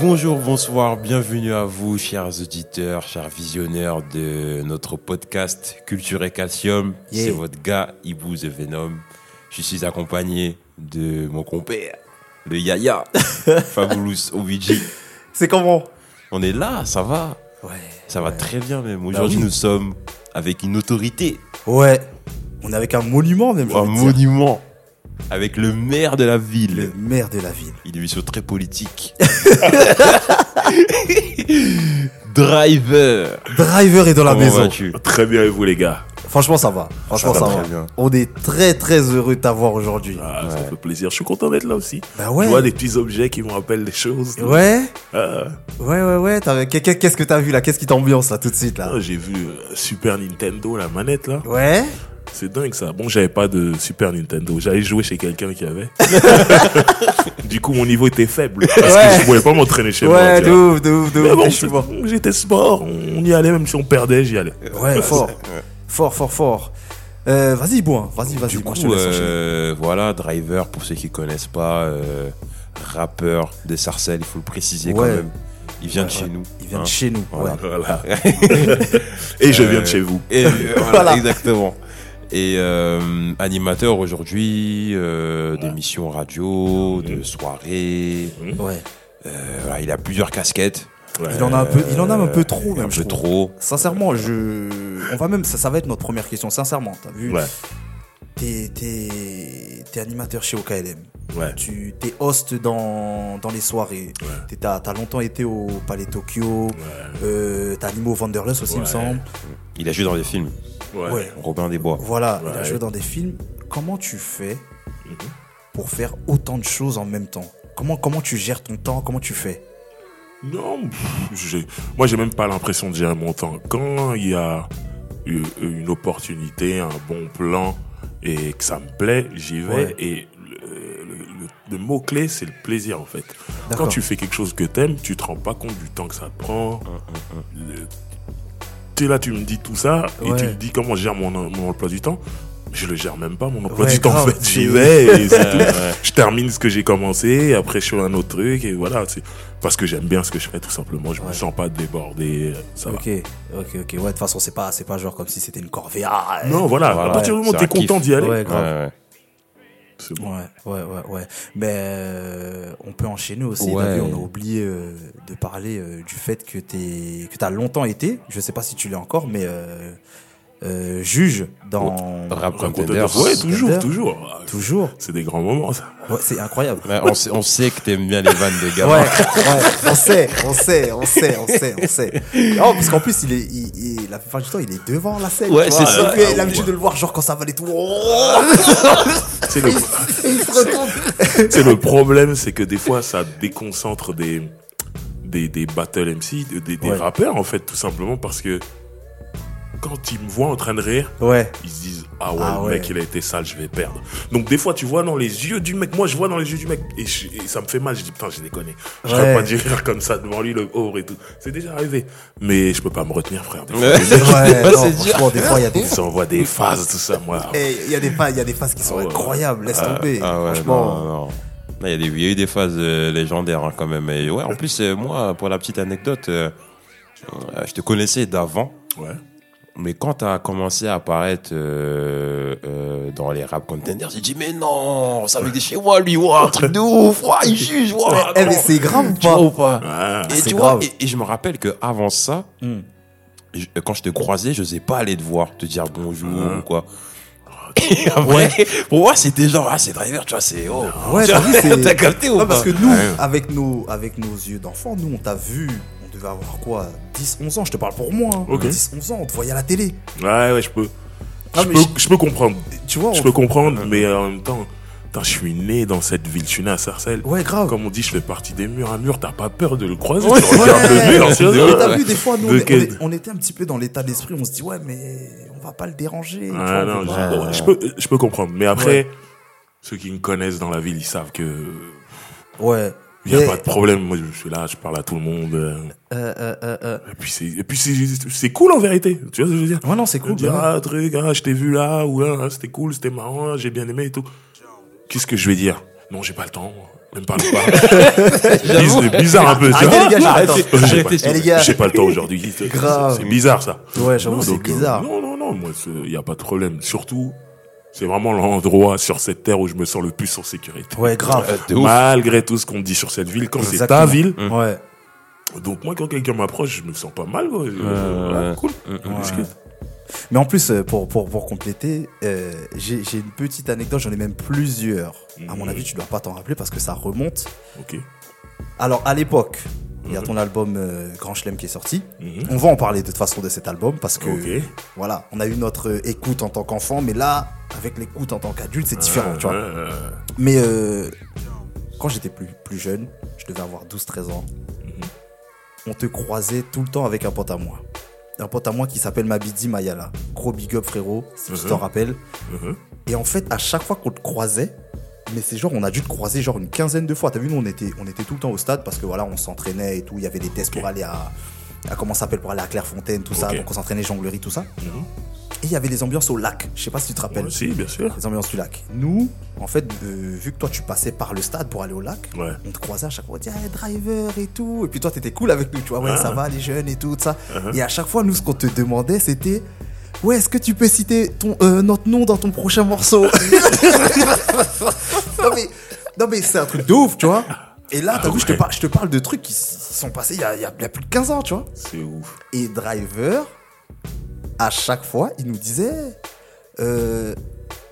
Bonjour, bonsoir, bienvenue à vous, chers auditeurs, chers visionnaires de notre podcast Culture et Calcium. Yeah. C'est votre gars, Ibu The Venom. Je suis accompagné de mon compère, le Yaya, Fabulous OVG. C'est comment? On est là, ça va? Ouais. Ça va très bien même. Aujourd'hui, oui. nous sommes avec une autorité, Ouais. On est avec un monument même. un monument, avec le maire de la ville. Le maire de la ville. Il est une très politique. Driver. Driver est dans la Comment maison. vas-tu Très bien et vous les gars Franchement, ça va. Franchement, Ça ça, va va. très bien. On est très très heureux de t'avoir aujourd'hui. ah, Ça fait plaisir, je suis content d'être là aussi. Bah ouais. Je vois des petits objets qui me rappellent des choses. Ouais. Ah, Ouais, ouais, ouais. T'as- qu'est- qu'est- Qu'est-ce que t'as vu là? Qu'est-ce qui t'ambiance là tout de suite là? Ah, J'ai vu euh, Super Nintendo, la manette là. Ouais. C'est dingue ça. Bon, j'avais pas de Super Nintendo. J'allais jouer chez quelqu'un qui avait. du coup, mon niveau était faible. Parce Ouais. que je pouvais pas m'entraîner chez moi. Ouais, de ouf, de ouf, de Mais ouf. bon, j'étais sport. On y allait, même si on perdait, j'y allais. Ouais, fort. Fort, fort, fort. Euh, vas-y, bon, vas-y, vas-y. Du moi, coup, je te laisse enchaîner. euh, voilà, Driver, pour ceux qui connaissent pas, euh, rappeur de Sarcelles, il faut le préciser quand Ouais. même. Il vient de Ouais, chez ouais. nous. Il vient hein. de chez nous. Voilà. Ouais. Voilà. et je viens Euh, de chez vous. Et, euh, voilà, Voilà. exactement. Et euh, animateur aujourd'hui euh, d'émissions radio, de soirées. Ouais. Euh, voilà, il a plusieurs casquettes. Ouais. Il en a un peu, il en a un peu trop Un même. je peu trouve. trop. Sincèrement, je, on va même, ça, ça va être notre première question. Sincèrement, t'as vu, Ouais. t'es, t'es, t'es animateur chez OKLM. Ouais. Tu t'es host dans, dans les soirées. Ouais. T'es- T'as, t'as longtemps été au Palais Tokyo. Euh, t'as animé au Wanderlust aussi, il me Ouais. semble. Il a joué dans des films. Ouais. Ouais. Robin des Bois. Voilà, il a Ouais. joué dans des films. Comment tu fais Mhm. pour faire autant de choses en même temps? Comment, comment tu gères ton temps? Comment tu fais? Non, pff, moi j'ai même pas l'impression de gérer mon temps. Quand il y a une opportunité, un bon plan et que ça me plaît, j'y vais. Ouais. Et le, le- le- le mot clé, c'est le plaisir en fait. Quand tu fais quelque chose que t'aimes, tu te rends pas compte du temps que ça prend. Le- Tu es là, tu me dis tout ça et tu me dis comment je gère mon, mon emploi du temps. Je le gère même pas mon emploi Ouais, du temps en fait. J'y vais et c'est tout. Je termine ce que j'ai commencé, et après je fais un autre truc et voilà. c'est Parce que j'aime bien ce que je fais tout simplement. Je me sens pas débordé. Ça va. Ok, ok, ok. Ouais, de toute façon, c'est pas, c'est pas genre comme si c'était une corvée. Ah, Non, voilà. Voilà. à partir du moment où t'es content d'y aller, Ouais, bon. Ouais, ouais, ouais, ouais. Mais euh, on peut enchaîner aussi. Ouais. T'as vu, on a oublié euh, de parler euh, du fait que t'es, que t'as longtemps été. Je sais pas si tu l'es encore, mais euh, juge dans. Rap Contenders. de- Ouais, toujours, Contenders. toujours. Toujours. C'est des grands moments, ça. Ouais, c'est incroyable. Ouais, on, sait, on sait que t'aimes bien les vannes de Ouais, gamin. ouais, on sait, on sait, on sait, on sait, on sait. Non, parce qu'en plus, il est, il, il- la plupart du temps, il est devant la scène. Ouais, c'est ça. Puis, Ah, l'habitude ouais. de le voir, genre quand ça va et tout. C'est le, c'est le problème, c'est que des fois, ça déconcentre des, des, des battle MC, de- des, des Ouais. rappeurs, en fait, tout simplement parce que quand ils me voient en train de rire, Ouais. ils se disent ah ouais, Ah le ouais. mec il a été sale je vais perdre donc des fois tu vois dans les yeux du mec moi je vois dans les yeux du mec et, je- et ça me fait mal je dis putain j'ai déconné je Ouais. pas dû rire comme ça devant lui le pauvre et tout c'est déjà arrivé mais je peux pas me retenir frère des fois, Ouais. non, franchement, des fois, il y a des ils envoient des phases tout ça moi Et il y a des phases, il y a des phases qui sont Ah ouais. incroyables, laisse tomber. Ah ouais, Franchement. non, Il y, a des- il y a eu des phases euh, légendaires hein, quand même. Et ouais, en plus, euh, moi, pour la petite anecdote, euh, euh, je te connaissais d'avant. ouais Mais quand tu as commencé à apparaître euh, euh, dans les rap contenders, j'ai dit mais non, ça veut dire chez moi lui, ouah, un truc de ouf, ouah, il juge, ouah, Eh, mais c'est grave ou pas ou pas Ah, Et tu vois, et, et je me rappelle que avant ça, Hmm. je- quand je te croisais, je n'osais pas aller te voir, te dire bonjour Ah. ou quoi. Et après, pour moi, c'était genre, ah, c'est driver, tu vois, c'est. Oh. Ouais, t'as T'as capté ou Non, pas parce que nous, avec nos, avec nos yeux d'enfant, nous, on t'a vu, on devait avoir quoi 10, 11 ans, je te parle pour moi. hein. Ok. 10, 11 ans, on te voyait à la télé. ouais ouais je peux Ah, je peux, je- je peux comprendre Tu vois, je peux comprendre mais en même temps je suis né dans cette ville je suis né à Sarcelles Ouais, grave. comme on dit je fais partie des murs un mur t'as pas peur de le croiser Ouais, tu regardes ouais. le mur tu vois. Mais t'as vu, des fois, nous, on, est- était un petit peu dans l'état d'esprit, on se dit, ouais, mais on va pas le déranger. vois, Ah, on non, pas- je peux, je peux comprendre. Mais après, ceux qui me connaissent dans la ville, ils savent que Ouais. Il n'y a Mais- pas de problème. Moi, je suis là, je parle à tout le monde. euh, Euh, euh, euh, euh. Et puis, c'est, et puis c'est, c'est cool en vérité. Tu vois ce que je veux dire? Ouais, non, c'est cool. dire, bah, ah, truc, ah, je t'ai vu là, ou ah, c'était cool, c'était marrant, j'ai bien aimé et tout. Qu'est-ce que je vais dire? Non, j'ai pas le temps. Ne me parle pas. c'est bizarre un peu, Arrêtez, les gars, temps. J'ai pas, le temps aujourd'hui. C'est- Grave. C'est bizarre, ça. Ouais, j'avoue, Non, c'est euh, bizarre. non, non, non, moi, il n'y a pas de problème. Surtout, c'est vraiment l'endroit sur cette terre où je me sens le plus en sécurité. Ouais, grave. Euh. Malgré tout ce qu'on dit sur cette ville, quand c'est ta ville, Ouais. donc moi, quand quelqu'un m'approche, je me sens pas mal, quoi. Ouais, voilà, ouais. cool. On discute. Mais en plus, euh, pour, pour, pour compléter, euh, j'ai j'ai une petite anecdote, j'en ai même plusieurs. À mon avis, tu dois pas t'en rappeler parce que ça remonte. Ok. Alors, à l'époque, il y a ton album euh, Grand Chelem qui est sorti. Mhm. On va en parler de toute façon de cet album parce que, Ok. voilà, on a eu notre euh, écoute en tant qu'enfant, mais là, avec l'écoute en tant qu'adulte, c'est différent, tu vois. Euh, Mais euh, quand j'étais plus, plus jeune, je devais avoir 12-13 ans, on te croisait tout le temps avec un pote à moi. Un pote à moi qui s'appelle Mabidi Mayala. Gros big up frérot, si tu Mhm. t'en rappelles. mhm. Et en fait, à chaque fois qu'on te croisait, mais c'est genre, on a dû te croiser genre une quinzaine de fois. T'as vu, nous, on était, on était tout le temps au stade parce que voilà, on s'entraînait et tout. Il y avait des tests pour aller à, à comment ça s'appelle, pour aller à Clairefontaine, tout ça. Donc on s'entraînait jonglerie, tout ça. Mhm. Et il y avait les ambiances au lac. Je sais pas si tu te rappelles. Si, bien sûr. Les ambiances du lac. Nous, en fait, euh, vu que toi, tu passais par le stade pour aller au lac, Ouais. on te croisait à chaque fois, on disait, hey, driver et tout. Et puis toi, t'étais cool avec nous, tu vois, ouais, Ah. ça va, les jeunes et tout, tout ça. Uh-huh. Et à chaque fois, nous, ce qu'on te demandait, c'était, ouais, est-ce que tu peux citer ton, euh, notre nom dans ton prochain morceau? Non, mais, non, mais c'est un truc de ouf, tu vois. Et là, t'as Ah vu, je te, je parle de trucs qui s- sont passés il y a, il y a- il y a plus de 15 ans, tu vois. C'est ouf. Et Driver, à chaque fois, il nous disait euh,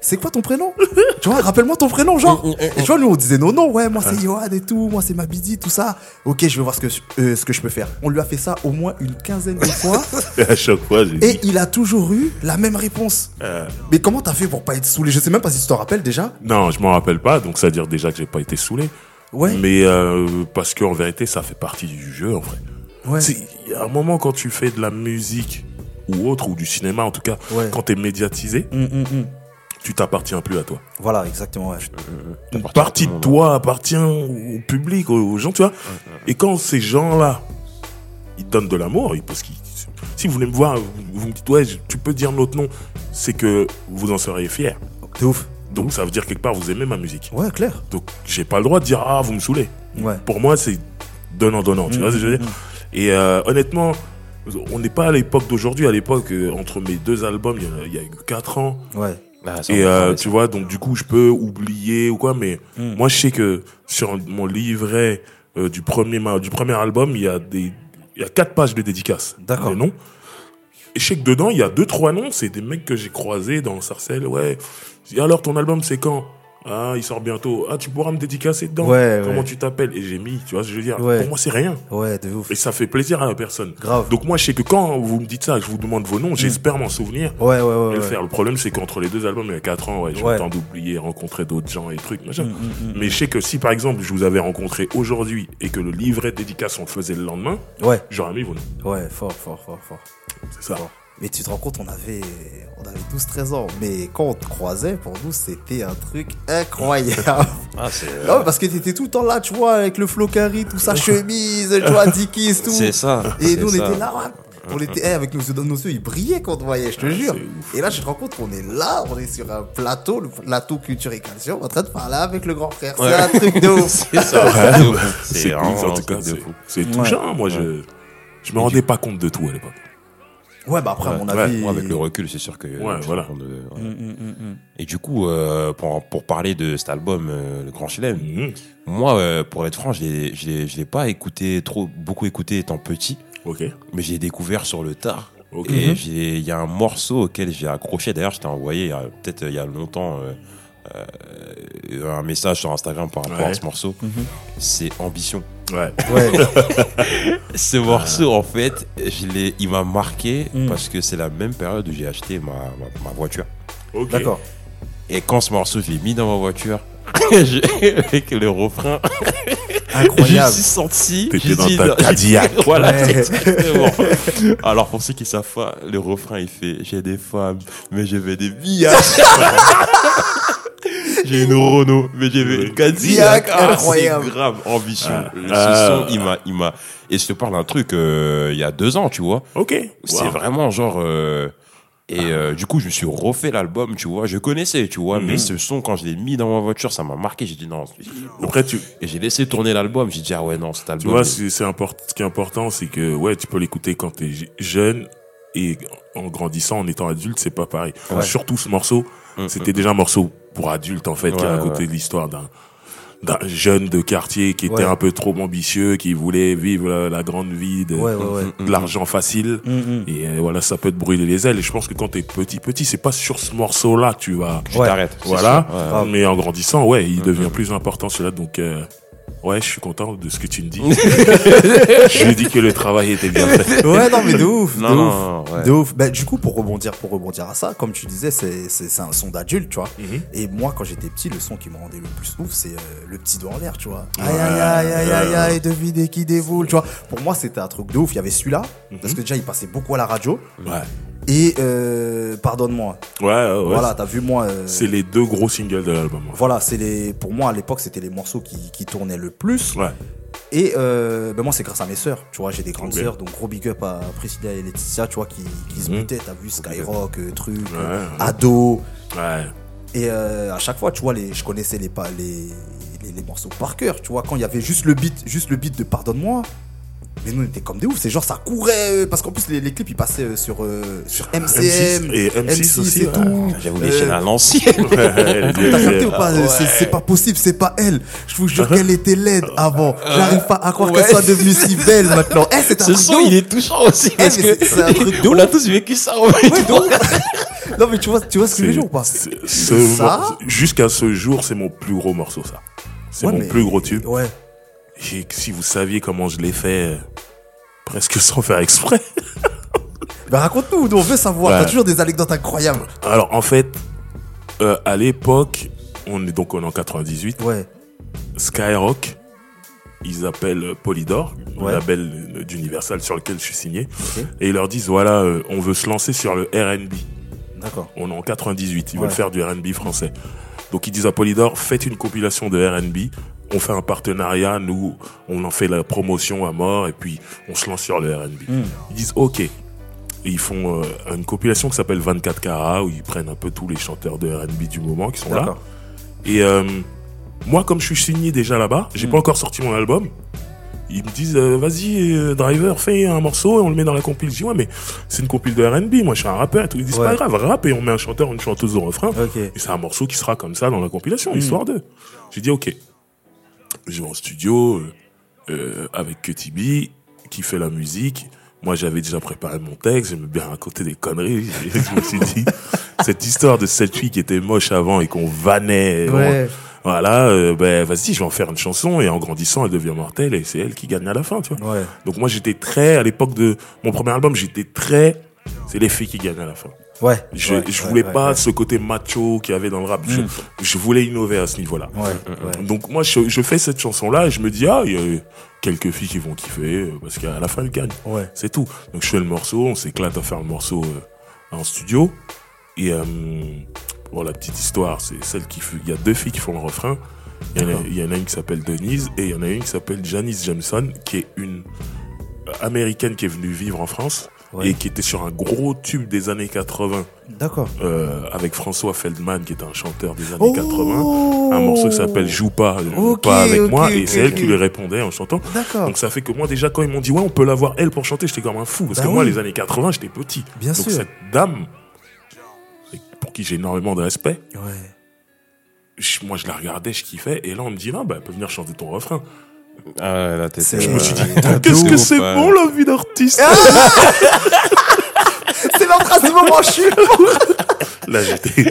C'est quoi ton prénom? Tu vois, rappelle-moi ton prénom, genre. Et tu vois, nous, on disait non, non, ouais, moi c'est Yohan et tout, moi c'est Mabidi, tout ça. Ok, je vais voir ce que, euh, ce que je peux faire. On lui a fait ça au moins une quinzaine de fois. Et à chaque fois, j'ai et dit. il a toujours eu la même réponse. euh, Mais comment t'as fait pour pas être saoulé? Je sais même pas si tu t'en rappelles déjà. non, je m'en rappelle pas, donc ça veut dire déjà que j'ai pas été saoulé. Ouais. Mais euh, parce qu'en vérité, ça fait partie du jeu, en vrai. Ouais. Il y a un moment quand tu fais de la musique ou autre, ou du cinéma en tout cas, Ouais. quand t'es médiatisé, Hum, hum, hum. Tu t'appartiens plus à toi. Voilà, exactement. ouais. Une T'appartiens à partie de toi appartient au public, aux, aux gens, tu vois. Et quand ces gens-là, ils donnent de l'amour, ils- parce qu'ils, si vous voulez me voir, vous, vous me dites, ouais, tu peux dire notre nom, c'est que vous en seriez fiers. De ouf. Donc ça veut dire quelque part, vous aimez ma musique. Ouais, clair. Donc j'ai pas le droit de dire, ah, vous me saoulez. Ouais. Pour moi, c'est donnant-donnant, tu Mm, vois ce que je veux dire? Et euh, honnêtement, on n'est pas à l'époque d'aujourd'hui. À l'époque, euh, entre mes deux albums, il y a- il y, a eu 4 ans. Ouais. Ah, Et euh, tu vois, donc du coup, je peux oublier ou quoi, mais Mm. moi, je sais que sur mon livret euh, du premier du premier album, il y a des il y a quatre pages de dédicaces. D'accord. Noms. Et je sais que dedans, il y a deux trois noms, c'est des mecs que j'ai croisés dans Sarcelles. Ouais. Et alors, ton album, c'est quand? Ah, il sort bientôt. Ah, tu pourras me dédicacer dedans. Ouais, Comment ouais. tu t'appelles? Et j'ai mis, tu vois, ce que je veux dire. Ouais. Pour moi, c'est rien. Ouais, de ouf. Et ça fait plaisir à la personne. Grave. Donc moi, je sais que quand vous me dites ça, je vous demande vos noms, j'espère m'en souvenir. Ouais, ouais, ouais. Et le faire. Le problème, c'est qu'entre les deux albums, il y a 4 ans, ouais, j'ai le temps d'oublier, rencontrer d'autres gens et trucs, machin. Mm, mm, mm. Mais je sais que si, par exemple, je vous avais rencontré aujourd'hui et que le livret de dédicace, on le faisait le lendemain, Ouais, j'aurais mis vos noms. ouais, fort, fort, fort, fort. C'est ça. Fort. Mais tu te rends compte, on avait, on avait 12-13 ans. Mais quand on te croisait, pour nous, c'était un truc incroyable. Ah, c'est. euh, non, parce que t'étais tout le temps là, tu vois, avec le flocari, tout ça, chemise, tu vois, Dickies, tout. C'est ça. Et nous, on ça. était là, ouais. On était, eh, avec nos yeux, nos yeux, ils brillaient quand on te voyait, je te Ah, jure. Et là, je te rends compte qu'on est là, on est sur un plateau, le plateau culture et culture, en train de parler avec le grand frère. C'est Ouais. un truc de ouf. C'est ça. Ouais. C'est cool, en un tout cas, truc de c'est- fou. c'est Ouais. touchant. Moi, je, je me rendais pas compte de tout à l'époque. Ouais, bah après, à mon Ouais, avis. Moi, avec le recul, c'est sûr que. Ouais, voilà. de-. Mm, mm, mm. Et du coup, euh, pour, pour parler de cet album, euh, Le Grand Chelem, moi, euh, pour être franc, je l'ai- je l'ai je l'ai pas écouté trop, beaucoup écouté étant petit, Ok. mais j'ai découvert sur le tard. Ok. Et j'ai- il y a un morceau auquel j'ai accroché. D'ailleurs, je t'ai envoyé peut-être il y a longtemps euh, euh, un message sur Instagram par rapport Ouais. à ce morceau. Mhm. C'est Ambition. Ouais. Ouais. Ce morceau, en fait, je l'ai, il m'a marqué Mm. parce que c'est la même période où j'ai acheté ma, ma, ma voiture. Ok. D'accord. Et quand ce morceau, je l'ai mis dans ma voiture, je- avec le refrain, je me Incroyable. suis senti. T'étais j'ai dans dit- ta Cadillac. Voilà, Ouais. Alors, pour ceux qui savent pas, le refrain, il fait J'ai des femmes, mais je veux des billages. J'ai une Renault, mais veux une Cadillac. Ah, Incroyable. C'est grave. Ah. Ah. son, il m'a, il m'a. Et je te parle d'un truc, euh, il y a deux ans, tu vois. Ok. C'est Wow. vraiment genre. euh, Et euh, du coup, je me suis refait l'album, tu vois. Je connaissais, tu vois, mais ce son, quand je l'ai mis dans ma voiture, ça m'a marqué. J'ai dit non. Après, tu, Et j'ai laissé tourner l'album. J'ai dit ah ouais, non, cet tu album. vois, il- c'est, c'est import- ce qui est important, c'est que, ouais, tu peux l'écouter quand t'es je- jeune et en grandissant, en étant adulte, c'est pas pareil. Ouais. Surtout ce morceau, Mm, c'était déjà un morceau pour adulte, en fait, qui Ouais, racontait ouais. l'histoire d'un, d'un jeune de quartier qui était Ouais. un peu trop ambitieux, qui voulait vivre la, la grande vie de, Ouais, ouais, ouais. Mm, de l'argent facile. Mm, mm. Et euh, voilà, ça peut te brûler les ailes. Et je pense que quand t'es petit, petit, c'est pas sur ce morceau-là que tu vas. Tu Ouais. t'arrêtes. Voilà. Grave. Mais en grandissant, ouais, il Mhm. devient plus important celui-là. Donc, euh, ouais, je suis content de ce que tu me dis. je lui dis que le travail était bien fait. Ouais, non, mais de ouf, Non, de non, ouf. non, ouais. De ouf. Bah, du coup, pour rebondir, pour rebondir à ça, comme tu disais, c'est, un son d'adulte, tu vois. Mhm. Et moi, quand j'étais petit, le son qui me rendait le plus ouf, c'est euh, le petit doigt en l'air, tu vois. Aïe, aïe, aïe, aïe, aïe, aïe, devinez qui dévoule, tu vois. Pour moi, c'était un truc de ouf. Il y avait celui-là, parce que déjà, il passait beaucoup à la radio. Ouais. Et, euh, pardonne-moi. Ouais, ouais, ouais. Voilà, t'as vu, moi. euh, C'est les deux gros singles de l'album. Voilà, c'est les, pour moi, à l'époque, c'était les morceaux qui, qui tournaient le plus. Ouais. Et euh, ben moi, c'est grâce à mes sœurs. Tu vois, j'ai des grandes Ok. sœurs, donc gros big up à Priscilla et Laetitia, tu vois, qui, qui se Mhm. butaient. T'as vu Skyrock, euh, truc, Ouais. Ado. Ouais. Et à chaque fois, tu vois, les, je connaissais les, les, les, les morceaux par cœur. Tu vois, quand il y avait juste le beat, juste le beat de Pardonne-moi. Mais nous, on était comme des oufs. C'est genre, ça courait. euh, Parce qu'en plus, les, les clips, ils passaient euh, sur, euh, sur MCM. M6 et M6 aussi, et ouais. tout. J'avoue les Euh, chaînes à l'ancienne. T'as capté ou pas ouais. C'est- C'est pas possible, c'est pas elle. Je vous jure qu'elle était laide avant. J'arrive pas à croire Ouais. qu'elle soit devenue si belle maintenant. Eh, c'est un Ce truc son, ouf. il est touchant aussi. Eh, Parce mais que c'est- c'est un truc de on a tous vécu ça. en fait. Ouf. Non mais tu vois, tu vois ce que je veux C'est- dire ou pas? Jusqu'à ce jour, c'est mon plus gros morceau, ça. C'est Ouais, mon mais- plus gros tube. Ouais. Et si vous saviez comment je l'ai fait, euh, presque sans faire exprès. Bah raconte-nous, nous, on veut savoir. Ouais. T'as toujours des anecdotes incroyables. Alors, en fait, euh, à l'époque, on est donc on est en 98. Ouais. Skyrock, ils appellent Polydor, le label d'Universal sur lequel je suis signé, et ils leur disent voilà, euh, on veut se lancer sur le R&B. D'accord. On est en 98, ils Ouais. veulent faire du R&B français. Donc ils disent à Polydor faites une compilation de R&B, on fait un partenariat, nous on en fait la promotion à mort et puis on se lance sur le R&B. Hmm. Ils disent ok. Et ils font euh, une compilation qui s'appelle 24 carats où ils prennent un peu tous les chanteurs de R&B du moment qui sont là. Et euh, moi, comme je suis signé déjà là-bas, j'ai Mm. pas encore sorti mon album. Ils me disent, euh, vas-y, Driver, fais un morceau et on le met dans la compile. Je dis, ouais, mais c'est une compile de R&B. Moi, je suis un rappeur. et tout. Ils disent, Ouais. pas grave, rap et on met un chanteur, une chanteuse au refrain. Et c'est un morceau qui sera comme ça dans la compilation, Mm. histoire d'eux. J'ai dit, ok. Je vais en studio euh, euh, avec Cutty B, qui fait la musique. Moi, j'avais déjà préparé mon texte. J'aimais bien raconter des conneries. je me suis dit, cette histoire de cette fille qui était moche avant et qu'on vannait. Ouais. Voilà, euh, ben vas-y, je vais en faire une chanson et en grandissant, elle devient mortelle et c'est elle qui gagne à la fin, tu vois. Ouais. Donc moi, j'étais très à l'époque de mon premier album, j'étais très c'est les filles qui gagnent à la fin. Ouais. Je, Ouais, je voulais ouais, pas ouais. ce côté macho qu'il y avait dans le rap. Je, Mm. je voulais innover à ce niveau-là. Ouais. ouais. Donc moi, je, je fais cette chanson-là et je me dis ah, il y a quelques filles qui vont kiffer euh, parce qu'à la fin, elles gagnent. Ouais. C'est tout. Donc je fais le morceau, on s'éclate à faire le morceau euh, en studio. Et euh, bon, la petite histoire, c'est celle qui fait. Il y a deux filles qui font le refrain. Il y, en a, D'accord. il y en a une qui s'appelle Denise et il y en a une qui s'appelle Janice Jameson, qui est une euh, américaine qui est venue vivre en France Ouais. et qui était sur un gros tube des années 80 D'accord. euh, avec François Feldman, qui était un chanteur des années Oh 80. Un morceau qui s'appelle Joue pas, joue Ok, pas avec moi, et c'est elle qui lui répondait en chantant. D'accord. Donc ça fait que moi déjà quand ils m'ont dit ouais on peut l'avoir elle pour chanter j'étais comme un fou parce Bah que moi les années 80 j'étais petit. Bien Donc sûr. cette dame pour qui j'ai énormément de respect, Ouais. je- moi je la regardais, je kiffais et là on me dit non bah elle peut venir chanter ton refrain. Ah ouais, là, t'es- C'est- Je me suis dit qu'est-ce que c'est bon la vie d'artiste. C'est la phrase du moment, je suis Là j'étais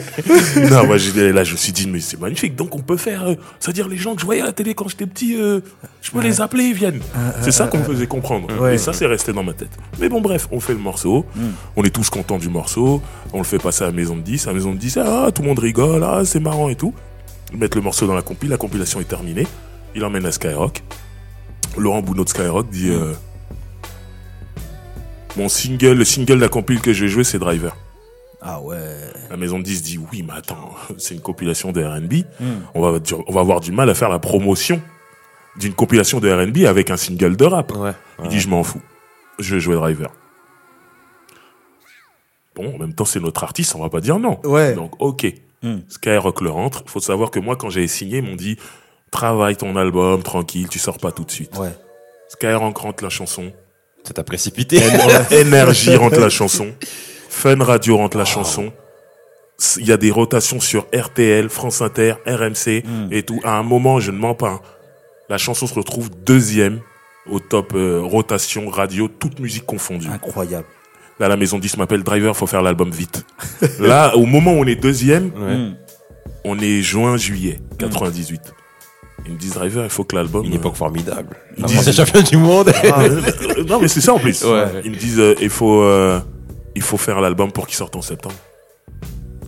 non moi là je me suis dit mais c'est magnifique donc on peut faire euh, c'est-à-dire les gens que je voyais à la télé quand j'étais petit euh, je peux les appeler ils viennent. C'est ça qu'on me faisait comprendre Ouais. et ça c'est resté dans ma tête. Mais bon bref on fait le morceau. On est tous contents du morceau. On le fait passer à la maison de 10. À la maison de 10, ah, tout le monde rigole, ah, c'est marrant et tout. Mettent le morceau dans la compile. La compilation est terminée. Il emmène à Skyrock. Laurent Bounot de Skyrock dit euh, Mon single, le single de la compile que je vais jouer, c'est Driver. Ah ouais. La maison de 10 dit Oui, mais attends, c'est une compilation de RB. On, va, on va avoir du mal à faire la promotion d'une compilation de RB avec un single de rap. Ouais. Il dit je m'en fous. Je vais jouer driver. Bon, en même temps, c'est notre artiste, on va pas dire non. Ouais. Donc, ok. Hmm. Skyrock le rentre. Faut savoir que moi, quand j'ai signé, ils m'ont dit, travaille ton album, tranquille, tu sors pas tout de suite. Ouais. Skyrock rentre la chanson. Ça t'a précipité. Énergie rentre la chanson. Fun Radio rentre la chanson. Il y a des rotations sur RTL, France Inter, RMC Hmm. et tout. À un moment, je ne mens pas. hein, La chanson se retrouve deuxième au top euh, rotation radio, toute musique confondue. Incroyable. Là, la maison 10 m'appelle Driver, faut faire l'album vite. Là, au moment où on est deuxième, Ouais. Hmm. on est juin, juillet 98. Ils me disent Driver, il faut que l'album. Une euh, époque formidable. Ils La disent- France est championne du monde. Ah, euh, euh, non, mais c'est ça en plus. Ouais. Ils me disent euh, il faut euh, il faut faire l'album pour qu'il sorte en septembre.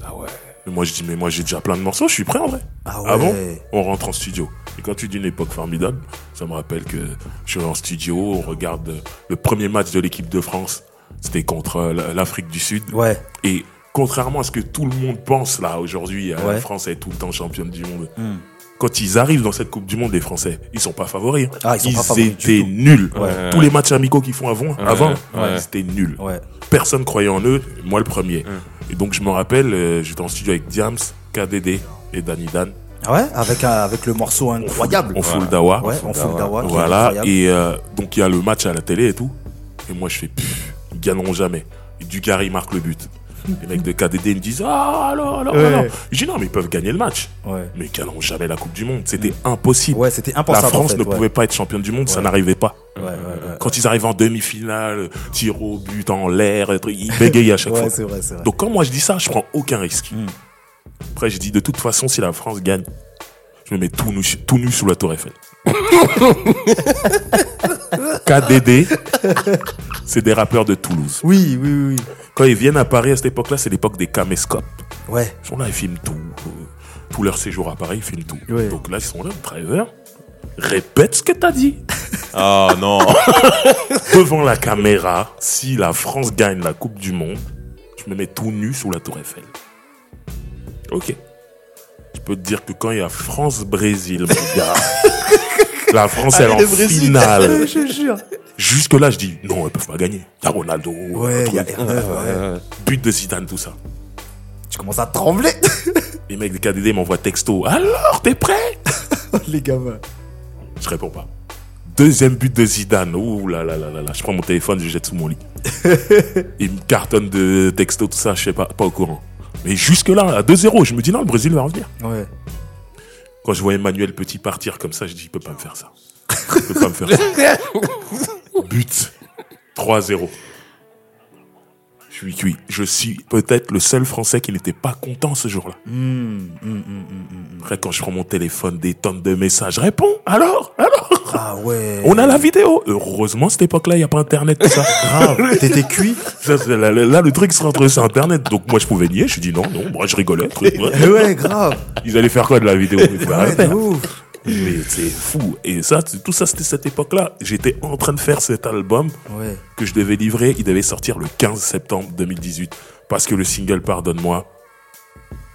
Ah ouais. Et moi je dis mais moi j'ai déjà plein de morceaux, je suis prêt en vrai. Ah ouais. Ah bon On rentre en studio. Et quand tu dis une époque formidable, ça me rappelle que je suis en studio, on regarde le premier match de l'équipe de France. C'était contre la- l'Afrique du Sud. Ouais. Et contrairement à ce que tout le monde pense là aujourd'hui, Ouais. la France est tout le temps championne du monde. Hmm. Quand ils arrivent dans cette Coupe du Monde, les Français, ils sont pas favoris. hein. Ah, ils sont pas favoris du étaient tout. nuls. Ouais. Tous les matchs amicaux qu'ils font avant, avant, ouais. ils étaient nuls. Ouais. Personne croyait en eux, moi le premier. Et donc je me rappelle, euh, j'étais en studio avec Diams, KDD et Danny Dan. Ah ouais, avec, un- avec le morceau incroyable. On fout le dawa. Ouais, on fout le dawa. Voilà. Et euh, donc il y a le match à la télé et tout. Et moi je fais, pff, ils gagneront jamais. Et Dugarry marque le but. Les mecs de KDD me disent, ah alors, alors, Ouais. alors. Je dis non, mais ils peuvent gagner le match. Ouais. Mais ils gagneront jamais la Coupe du Monde. C'était impossible. Ouais, c'était La. France en fait, ne pouvait pas être championne du monde, ça n'arrivait pas. Quand ils arrivent en demi-finale, tir au but en l'air, ils bégayent à chaque fois. vrai, vrai. Donc quand moi je dis ça, je prends aucun risque. Mm. Après je dis de toute façon si la France gagne, je me mets tout nu, tout nu sous la tour Eiffel. KDD, c'est des rappeurs de Toulouse. Oui, oui, oui. Quand ils viennent à Paris à cette époque-là, c'est l'époque des caméscopes. Ouais. Ils sont là, ils filment tout. Tout leur séjour à Paris, ils filment tout. Ouais. Donc là, ils sont là, Driver, répète ce que t'as dit. Oh non. devant la caméra, si la France gagne la Coupe du Monde, je me mets tout nu sous la Tour Eiffel. Ok. Je peux te dire que quand il y a France-Brésil, mon gars, la France elle est en finale. Je jure. Jusque là, je dis non, ils peuvent pas gagner. Il y a Ronaldo, Ouais, y a truc, R9, ouais. but de Zidane, tout ça. Tu commences à trembler. Les mecs des KDD m'envoient texto. Alors, t'es prêt? Les gamins. Je réponds pas. Deuxième but de Zidane. Ouh là là là là là. Je prends mon téléphone, je jette sous mon lit. Il me cartonne de texto, tout ça, je sais pas, pas au courant. Mais jusque là, à 2-0, je me dis non, le Brésil va revenir. Ouais. Quand je vois Emmanuel Petit partir comme ça, je dis, il peut pas me faire ça. Il peut pas me faire ça. But. 3-0. Je suis cuit. Je suis peut-être le seul Français qui n'était pas content ce jour-là. Hum, hum, hum. Après, quand je prends mon téléphone, des tonnes de messages. Réponds Alors Alors Ah ouais. On a la vidéo. Heureusement, cette époque-là, il n'y a pas Internet, tout ça. Grave. T'étais cuit? Ça, là, le truc se rentrait sur Internet. Donc, moi, je pouvais nier. Je dis non, non, moi, je rigolais. truc, ouais. Ouais, grave. Ils allaient faire quoi de la vidéo? Ouais, ouf. Mais c'est fou. Et ça, tout ça, c'était cette époque-là. J'étais en train de faire cet album Ouais. que je devais livrer. Il devait sortir le 15 septembre 2018. Parce que le single Pardonne-moi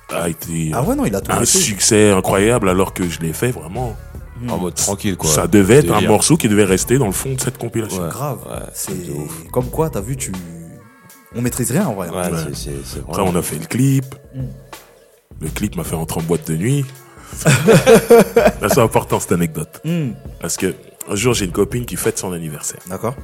a été Ah ouais, non, il a tout un été. succès incroyable alors que je l'ai fait vraiment. En mode tranquille, quoi. ça devait être un morceau qui devait rester dans le fond de cette compilation. Ouais. Grave. Ouais, c'est comme quoi, t'as vu, tu. On maîtrise rien en vrai. Ouais, Après, on a fait le clip. Le clip m'a fait rentrer en boîte de nuit. Là, c'est important cette anecdote. Hum. Parce que un jour, j'ai une copine qui fête son anniversaire. D'accord.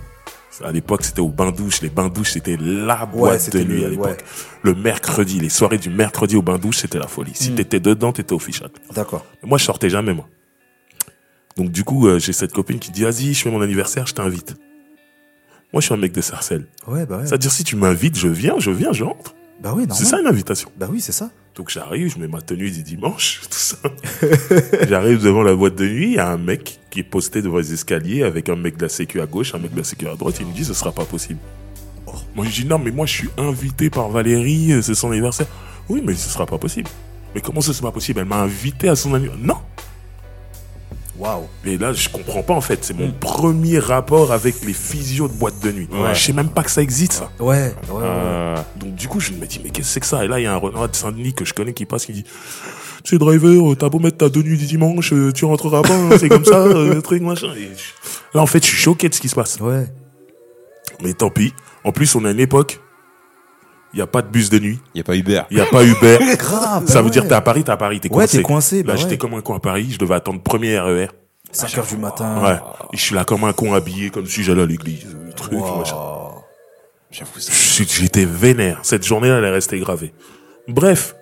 À l'époque, c'était au bain-douche. Les bains-douches, c'était la boîte de nuit à l'époque. ouais. Le mercredi, les soirées du mercredi au bain-douche, c'était la folie. Si Mm. t'étais dedans, t'étais au fichage. D'accord. Moi, je sortais jamais, moi. Donc, du coup, euh, j'ai cette copine qui dit, vas-y, je fais mon anniversaire, je t'invite. Moi, je suis un mec de Sarcelles. Ouais, bah ouais. C'est-à-dire, si tu m'invites, je viens, je viens, je rentre. Bah oui, C'est ça une invitation. Bah oui, c'est ça. Donc j'arrive, je mets ma tenue du dimanche, tout ça. j'arrive devant la boîte de nuit, il y a un mec qui est posté devant les escaliers avec un mec de la sécu à gauche, un mec de la sécu à droite, il me dit ce sera pas possible. Moi je dis non mais moi je suis invité par Valérie, euh, c'est son anniversaire. Oui mais ce sera pas possible. Mais comment ça c'est pas possible? Elle m'a invité à son anniversaire. Non Waouh. mais là, je comprends pas en fait. C'est mon premier rapport avec les physios de boîte de nuit. Ouais. Je sais même pas que ça existe, ça. Ouais, ouais, ouais. Euh, Donc du coup, je me dis, mais qu'est-ce que c'est que ça? Et là, il y a un Renoir de Saint-Denis que je connais qui passe, qui dit, tu sais, driver, euh, t'as beau mettre ta tenue du dimanche, euh, tu rentreras pas, hein, c'est comme ça, euh, truc, machin. Et je- Là, en fait, je suis choqué de ce qui se passe. Ouais. Mais tant pis. En plus, on a une époque Il y a pas de bus de nuit. Il y a pas Uber. Il y a pas Uber. Grave. Ça bah veut dire ouais. t'es à Paris, t'es à Paris, t'es Ouais, coincé. t'es coincé, bah Là, j'étais ouais. comme un con à Paris. Je devais attendre premier RER. 5 heures du matin. Ouais. Et je suis là comme un con habillé, comme si j'allais à l'église. Le truc, Wow. machin. J'avoue, ça. J'étais vénère. Cette journée-là, elle est restée gravée. Bref.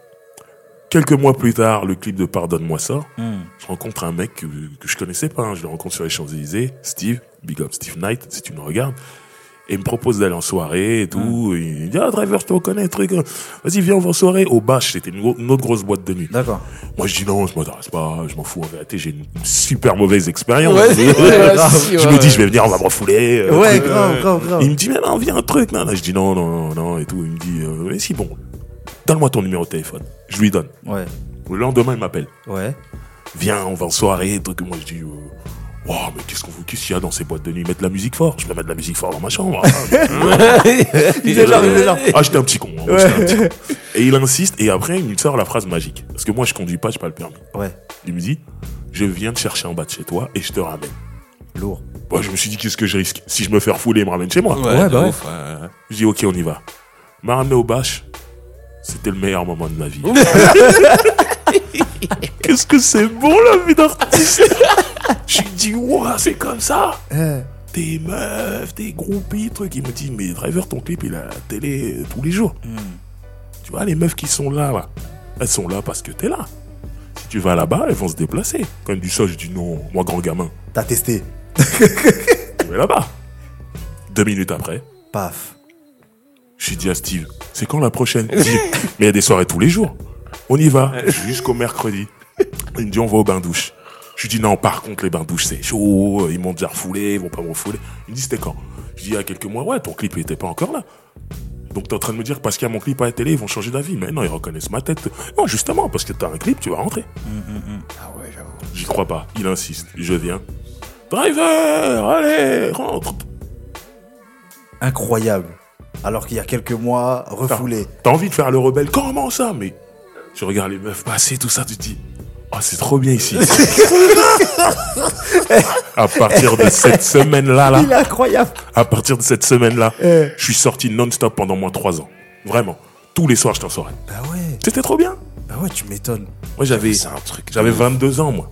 Quelques mois plus tard, le clip de Pardonne-moi ça. Hmm. Je rencontre un mec que, que je connaissais pas. hein. Je le rencontre sur les Champs-Élysées. Steve. Big up Steve Knight, si tu me regardes. Et il me propose d'aller en soirée et tout. Et il dit, ah, driver, je te reconnais, truc. Vas-y, viens, on va en soirée. Au Bâche, c'était une, autre grosse boîte de nuit. D'accord. Moi, je dis non, je m'intéresse pas, je m'en fous. En vérité, j'ai une super mauvaise expérience. Ouais, je ouais, si, ouais, me dis, je vais venir, on va me refouler. euh, Ouais, truc. grave, grave, grave. Il me dit, mais non, viens un truc. Non, je dis non, non, non, et tout. Il me dit, euh, mais si, bon, donne-moi ton numéro de téléphone. Je lui donne. Ouais. Le lendemain, il m'appelle. Ouais. Viens, on va en soirée, truc. Moi, je dis, Wow, mais qu'est-ce qu'on qu'est-ce qu'il y a dans ces boîtes de nuit? Mettre de la musique fort. Je vais mettre de la musique fort dans ma chambre. Ah, Il est là, il est là. ah, j'étais un petit con. hein, j'étais un petit con. Et il insiste, et après, il me sort la phrase magique. Parce que moi, je conduis pas, j'ai pas le permis. Ouais. Il me dit, je viens te chercher en bas de chez toi et je te ramène. Lourd. Moi, je me suis dit, qu'est-ce que je risque? Si je me fais refouler, il me ramène chez moi. Ouais, de bah ouais. ouf, ouais. Je dis, ok, on y va. M'a ramené au bâche. C'était le meilleur moment de ma vie. qu'est-ce que c'est bon, la vie d'artiste Je lui dis, ouah, c'est comme ça Eh. Des meufs, des groupies, trucs. Il me dit, mais Driver, ton clip, il à la télé euh, tous les jours. Tu vois, les meufs qui sont là, là, elles sont là parce que t'es là. Si tu vas là-bas, elles vont se déplacer. Quand il me dit ça, je dis non, moi, grand gamin, T'as testé. je vais là-bas. Deux minutes après, Paf. j'ai dit à Steve, c'est quand la prochaine? Il dit, mais il y a des soirées tous les jours. On y va, jusqu'au mercredi. Il me dit, on va au bain-douche. Je lui dis, non, par contre, les bains-douches, c'est chaud, ils m'ont déjà refoulé, ils vont pas me refouler. Il me dit, c'était quand? Je dis, il y a quelques mois, ouais, ton clip, il était pas encore là. Donc t'es en train de me dire parce qu'il y a mon clip à la télé, ils vont changer d'avis. Mais non, ils reconnaissent ma tête. Non, justement, parce que t'as un clip, tu vas rentrer. Ah ouais, j'avoue. J'y crois pas. Il insiste. Je viens. Driver, allez, rentre. Incroyable. Alors qu'il y a quelques mois, refoulé. T'as envie de faire le rebelle Comment ça? Mais tu regardes les meufs passer, tout ça, tu te dis Oh, c'est trop bien ici. à partir de cette semaine-là, là, Il est incroyable. à partir de cette semaine-là, Eh. je suis sorti non-stop pendant moins trois ans. Vraiment. Tous les soirs, je t'en saurais. Bah ouais. C'était trop bien. Bah ouais, tu m'étonnes. Moi, j'avais, C'est un truc. de j'avais ouf. 22 ans, moi.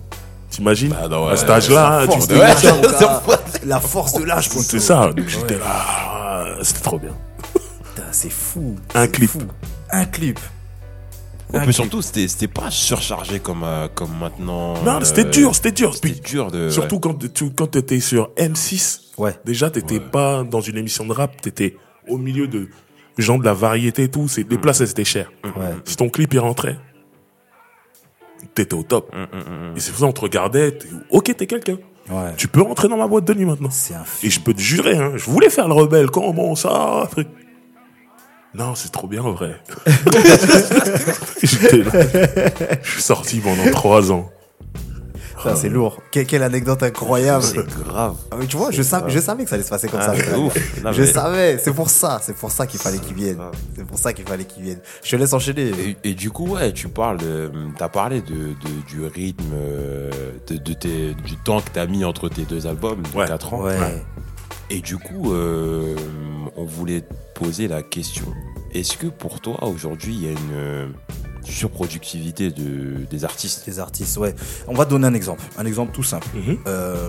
T'imagines? Bah non, ouais, À cet âge-là, La tu gars. La force de l'âge, c'est ça. Donc j'étais là, c'était trop bien. Putain, C'est fou. Un clip. fou. Un clip. Ouais, mais clip. surtout, c'était c'était pas surchargé comme, euh, comme maintenant. Non, euh, c'était dur, c'était dur. C'était Puis, dur de. surtout quand tu quand t'étais sur M6, Ouais. déjà t'étais pas dans une émission de rap, t'étais au milieu de gens de la variété et tout. C'est les places elles étaient chères. Ouais. Si ton clip y rentrait, t'étais au top. Et c'est pour ça on te regardait. t'es- Ok, t'es quelqu'un. Ouais. Tu peux rentrer dans ma boîte de nuit maintenant. C'est un Et je peux te jurer, hein, je voulais faire le rebelle. Comment ça? truc. Non, c'est trop bien en vrai. J'étais là. Je suis sorti pendant trois ans. Putain, C'est lourd. Que- quelle anecdote incroyable. C'est grave. Ah, mais tu vois, je, savais, je savais que ça allait se passer comme Ah, ça. c'est ouf. Non, Je mais- savais. C'est pour ça. C'est pour ça qu'il fallait qu'il vienne. C'est pour ça qu'il fallait qu'il vienne. Je te laisse enchaîner. Et, et du coup, ouais, tu parles, de- t'as parlé de, de- du rythme, euh, de, de tes, du temps que t'as mis entre tes deux albums, de Ouais. 4 ans. Ouais. Et du coup, euh, on voulait poser la question est-ce que pour toi, aujourd'hui, il y a une euh, surproductivité de, des artistes? Des artistes, ouais. On va te donner un exemple. Un exemple tout simple. Mhm. Euh,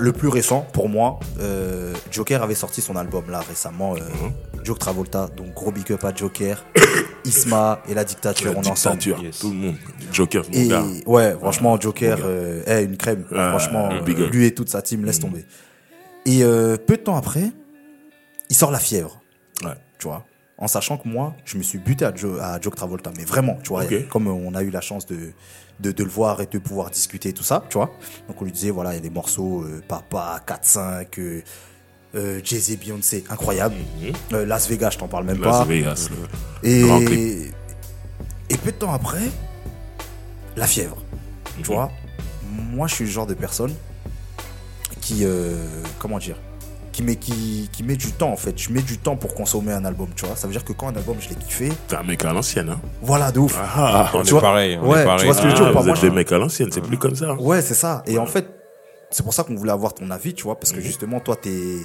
le plus récent, pour moi, euh, Joker avait sorti son album là récemment. Euh, Mhm. Joke Travolta. Donc gros big up à Joker. Isma et la dictature, La on est ensemble. dictature, Yes. tout le monde. Joker, mon Et gars. ouais, franchement, Joker, gars. euh, est une crème. Ouais, franchement, lui et toute sa team, laisse tomber. Et euh, peu de temps après, il sort La Fièvre. Ouais. Tu vois? En sachant que moi, je me suis buté à, Jo- à Joke Travolta. Mais vraiment, tu vois, comme on a eu la chance de, de, de le voir et de pouvoir discuter tout ça, tu vois? Donc on lui disait, voilà, il y a des morceaux, euh, Papa, 4-5, euh, euh, Jay-Z, Beyoncé, incroyable. Euh, Las Vegas, je t'en parle même Mhm. Las pas. Vegas. le- Et, Grand clip. et peu de temps après, la fièvre. Mhm. Tu vois? Moi, je suis le genre de personne qui, euh, comment dire, qui met, qui, qui met du temps en fait. Je mets du temps pour consommer un album, tu vois. Ça veut dire que quand un album, je l'ai kiffé, T'es un mec à l'ancienne, hein. voilà, de ouf. Ah, On Tu est vois- pareil. On ouais, est tu pareil. vois ce que je veux ah, dire pas? Vous Moi, êtes je- des mecs à l'ancienne, c'est plus comme ça. Ouais, c'est ça. Et en fait, c'est pour ça qu'on voulait avoir ton avis, tu vois, parce que justement, toi, t'es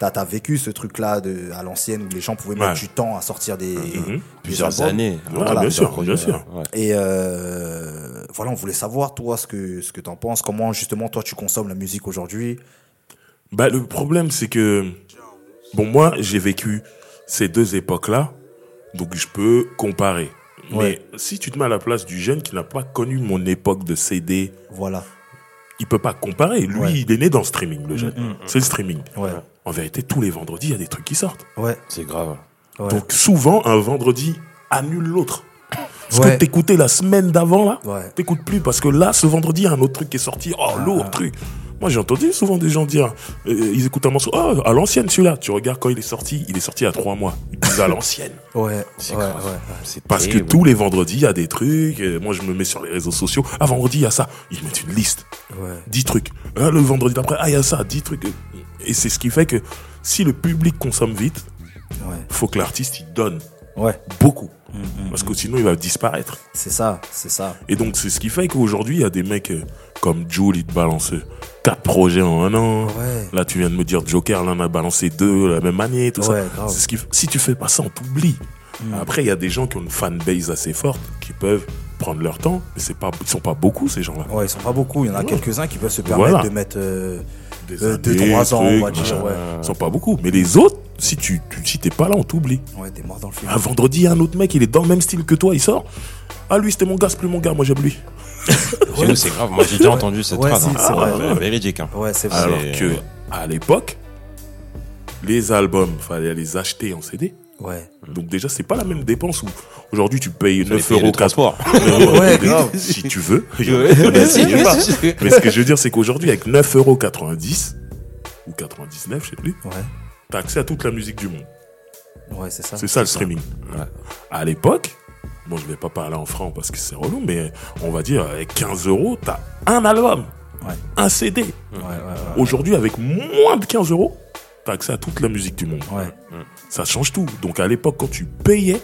T'as as vécu ce truc-là de- à l'ancienne où les gens pouvaient mettre Ouais. du temps à sortir des, des Plusieurs albums. années. Ouais, Voilà, bien sûr, bien sûr. ouais. Et euh, voilà, on voulait savoir, toi, ce que, ce que t'en penses, comment justement, toi, tu consommes la musique aujourd'hui? Bah, le problème, c'est que, bon, moi, j'ai vécu ces deux époques-là, donc je peux comparer. Ouais. Mais si tu te mets à la place du jeune qui n'a pas connu mon époque de CD, Voilà. il peut pas comparer. Lui, Ouais. il est né dans le streaming, le jeune. C'est le streaming. Ouais. En vérité, tous les vendredis, il y a des trucs qui sortent. Ouais. C'est grave. Ouais. Donc souvent, un vendredi annule l'autre. Ce Ouais. que t'écoutais la semaine d'avant, là, Ouais. t'écoutes plus parce que là, ce vendredi, il y a un autre truc qui est sorti. Oh, lourd truc. Moi, j'ai entendu souvent des gens dire, euh, ils écoutent un morceau, oh, à l'ancienne celui-là. Tu regardes quand il est sorti, il est sorti il y a trois mois. Ils disent à l'ancienne. Ouais. C'est ouais, Parce que tous les vendredis, il y a des trucs. et moi, je me mets sur les réseaux sociaux. Ah, vendredi, il y a ça. Ils mettent une liste. Ouais. 10 trucs. Ah, le vendredi d'après, ah, il y a ça, 10 trucs. Et c'est ce qui fait que si le public consomme vite, Ouais. faut que l'artiste, il donne Ouais. beaucoup. Mm, Parce que sinon, il va disparaître. C'est ça, c'est ça. Et donc, c'est ce qui fait qu'aujourd'hui, il y a des mecs euh, comme Jules, il te balance 4 projets en un an. Ouais. Là, tu viens de me dire Joker, là, on a balancé deux la même année, tout Ouais, ça. ce qui, si tu fais pas ça, on t'oublie. Après, il y a des gens qui ont une fanbase assez forte, qui peuvent prendre leur temps, mais c'est pas, ils sont pas beaucoup, ces gens-là. Ouais, ils sont pas beaucoup. Il y en a Ouais. quelques-uns qui peuvent se permettre Voilà. de mettre euh, Des euh, deux, années, trois ans, on va dire. Ouais. Ils sont pas beaucoup. Mais les autres, si tu, tu si t'es pas là, on t'oublie. ouais, t'es mort dans le film. Un vendredi, il y a un autre mec, il est dans le même style que toi, il sort. Ah, lui, c'était mon gars, c'est plus mon gars, moi j'aime lui. Chez nous, c'est grave. Moi, j'ai déjà entendu cette Ouais, phrase. si, hein. c'est vrai. Véridique. hein. Ouais, c'est vrai. Alors que, à l'époque, les albums, fallait les acheter en CD. Ouais. Donc déjà, c'est pas la même dépense où aujourd'hui tu payes Fallait 9 payer le euros transport. Ouais, grave. si tu veux. Ouais. Mais essayez pas. Mais ce que je veux dire, c'est qu'aujourd'hui, avec 9,90 euros ou 99, je sais plus, Ouais. t'as accès à toute la musique du monde. Ouais, c'est ça. C'est ça le streaming. Ouais. À l'époque, bon, je vais pas parler en francs parce que c'est relou, mais on va dire avec 15 euros, t'as un album, Ouais. un CD. Ouais, ouais, ouais. Aujourd'hui, avec moins de 15 euros, t'as accès à toute la musique du monde. Ouais. Ça change tout. Donc à l'époque, quand tu payais,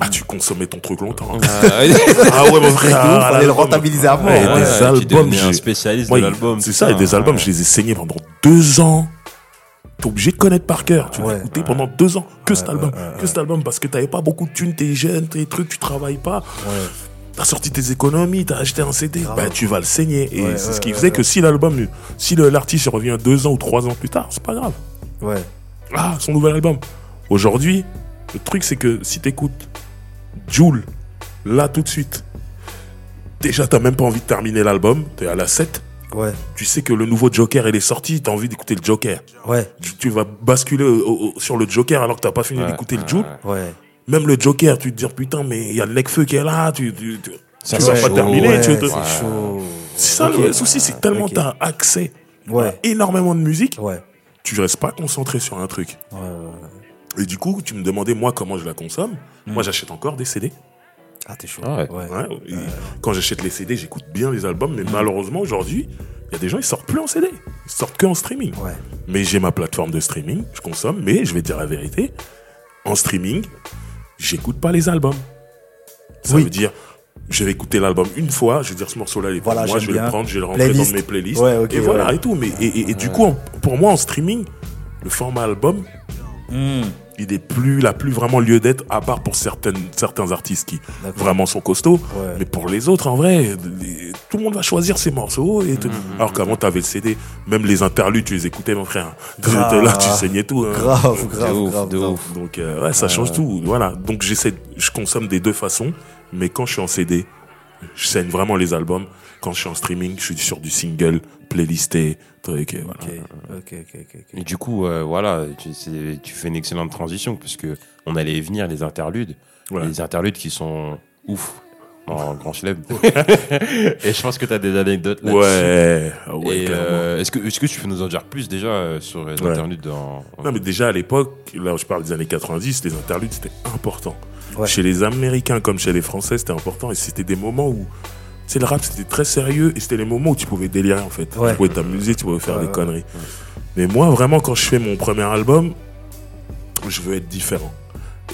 ah, tu consommais ton truc longtemps. hein. Ah, ouais. Ah mon frère. Il fallait le rentabiliser avant. Ouais, Ouais, des albums, un spécialiste Ouais, de l'album. C'est ça, et des albums, ouais. je les ai saignés pendant deux ans. T'es obligé de connaître par cœur. Tu Ouais. écouté pendant deux ans. Que cet album. que cet album. Parce que t'avais pas beaucoup de thunes, t'es jeune, t'es trucs, tu travailles pas. T'as sorti tes économies, t'as acheté un CD. Bah, tu vas le saigner. Et c'est ce qui faisait que si l'album, si l'artiste revient deux ans ou trois ans plus tard, c'est pas grave. Ouais. Ah, son nouvel album. Aujourd'hui, le truc, c'est que si t'écoutes Joule, là, tout de suite, déjà, t'as même pas envie de terminer l'album, t'es à la 7. Ouais. Tu sais que le nouveau Joker, il est sorti, t'as envie d'écouter le Joker. Ouais. Tu, tu vas basculer au- au- sur le Joker alors que t'as pas fini Ouais, d'écouter le Joule. ouais. Même le Joker, tu te dis, putain, mais il y a le Necfeu qui est là, tu, tu, tu, Ça, tu c'est vas pas terminer. Ouais, tu veux te- c'est ça le souci, c'est que tellement Ok. t'as accès Ouais. à énormément de musique, Ouais. tu restes pas concentré sur un truc. Ouais, ouais, ouais. Et du coup, tu me demandais, moi, comment je la consomme. Moi, j'achète encore des CD. Ah, t'es chaud. Ah ouais. Ouais. Ouais, et Quand j'achète les CD, j'écoute bien les albums, mais malheureusement, aujourd'hui, il y a des gens, ils sortent plus en CD. Ils sortent que en streaming. Ouais. Mais j'ai ma plateforme de streaming, je consomme, mais je vais te dire la vérité, en streaming, j'écoute pas les albums. Ça Oui. veut dire, je vais écouter l'album une fois, je vais dire ce morceau-là, il est pour Voilà, moi, j'aime je vais bien. le prendre, je vais le rentrer Playlist. dans mes playlists. Et voilà, ouais. et tout. Mais, et, et- et du coup, en- pour moi, en streaming, le format album, Hmm. Il est plus, la plus vraiment lieu d'être, à part pour certaines, certains artistes qui vraiment sont costauds. Ouais. Mais pour les autres, en vrai, les- tout le monde va choisir ses morceaux. Et Mhm. tout. Alors qu'avant, t'avais le CD, même les interludes, tu les écoutais, mon frère. Grave. Là, tu saignais tout. hein. Grave, De grave, ouf, grave. de grave. ouf. Donc, euh, ouais, ça change tout. Voilà. Donc, j'essaie, je consomme des deux façons. Mais quand je suis en CD, je saigne vraiment les albums. Quand je suis en streaming, je suis sur du single, playlisté, truc, et voilà. Ok, ok, ok, ok. ok. Et du coup, euh, voilà, tu, fais une excellente transition parce que on allait venir les interludes, Ouais. les interludes qui sont ouf en grand chelem. Et je pense que tu as des anecdotes là-dessus. Ouais, euh, est-ce que est-ce que tu peux nous en dire plus déjà euh, sur les Ouais. interludes dans Non, mais déjà à l'époque, là où je parle des années 90, les interludes c'était important. Ouais. Chez les Américains comme chez les Français, c'était important et c'était des moments où. C'est le rap, c'était très sérieux et c'était les moments où tu pouvais délirer en fait. Ouais. Tu pouvais t'amuser, tu pouvais faire Ouais, des conneries. Mais moi, vraiment, quand je fais mon premier album, je veux être différent.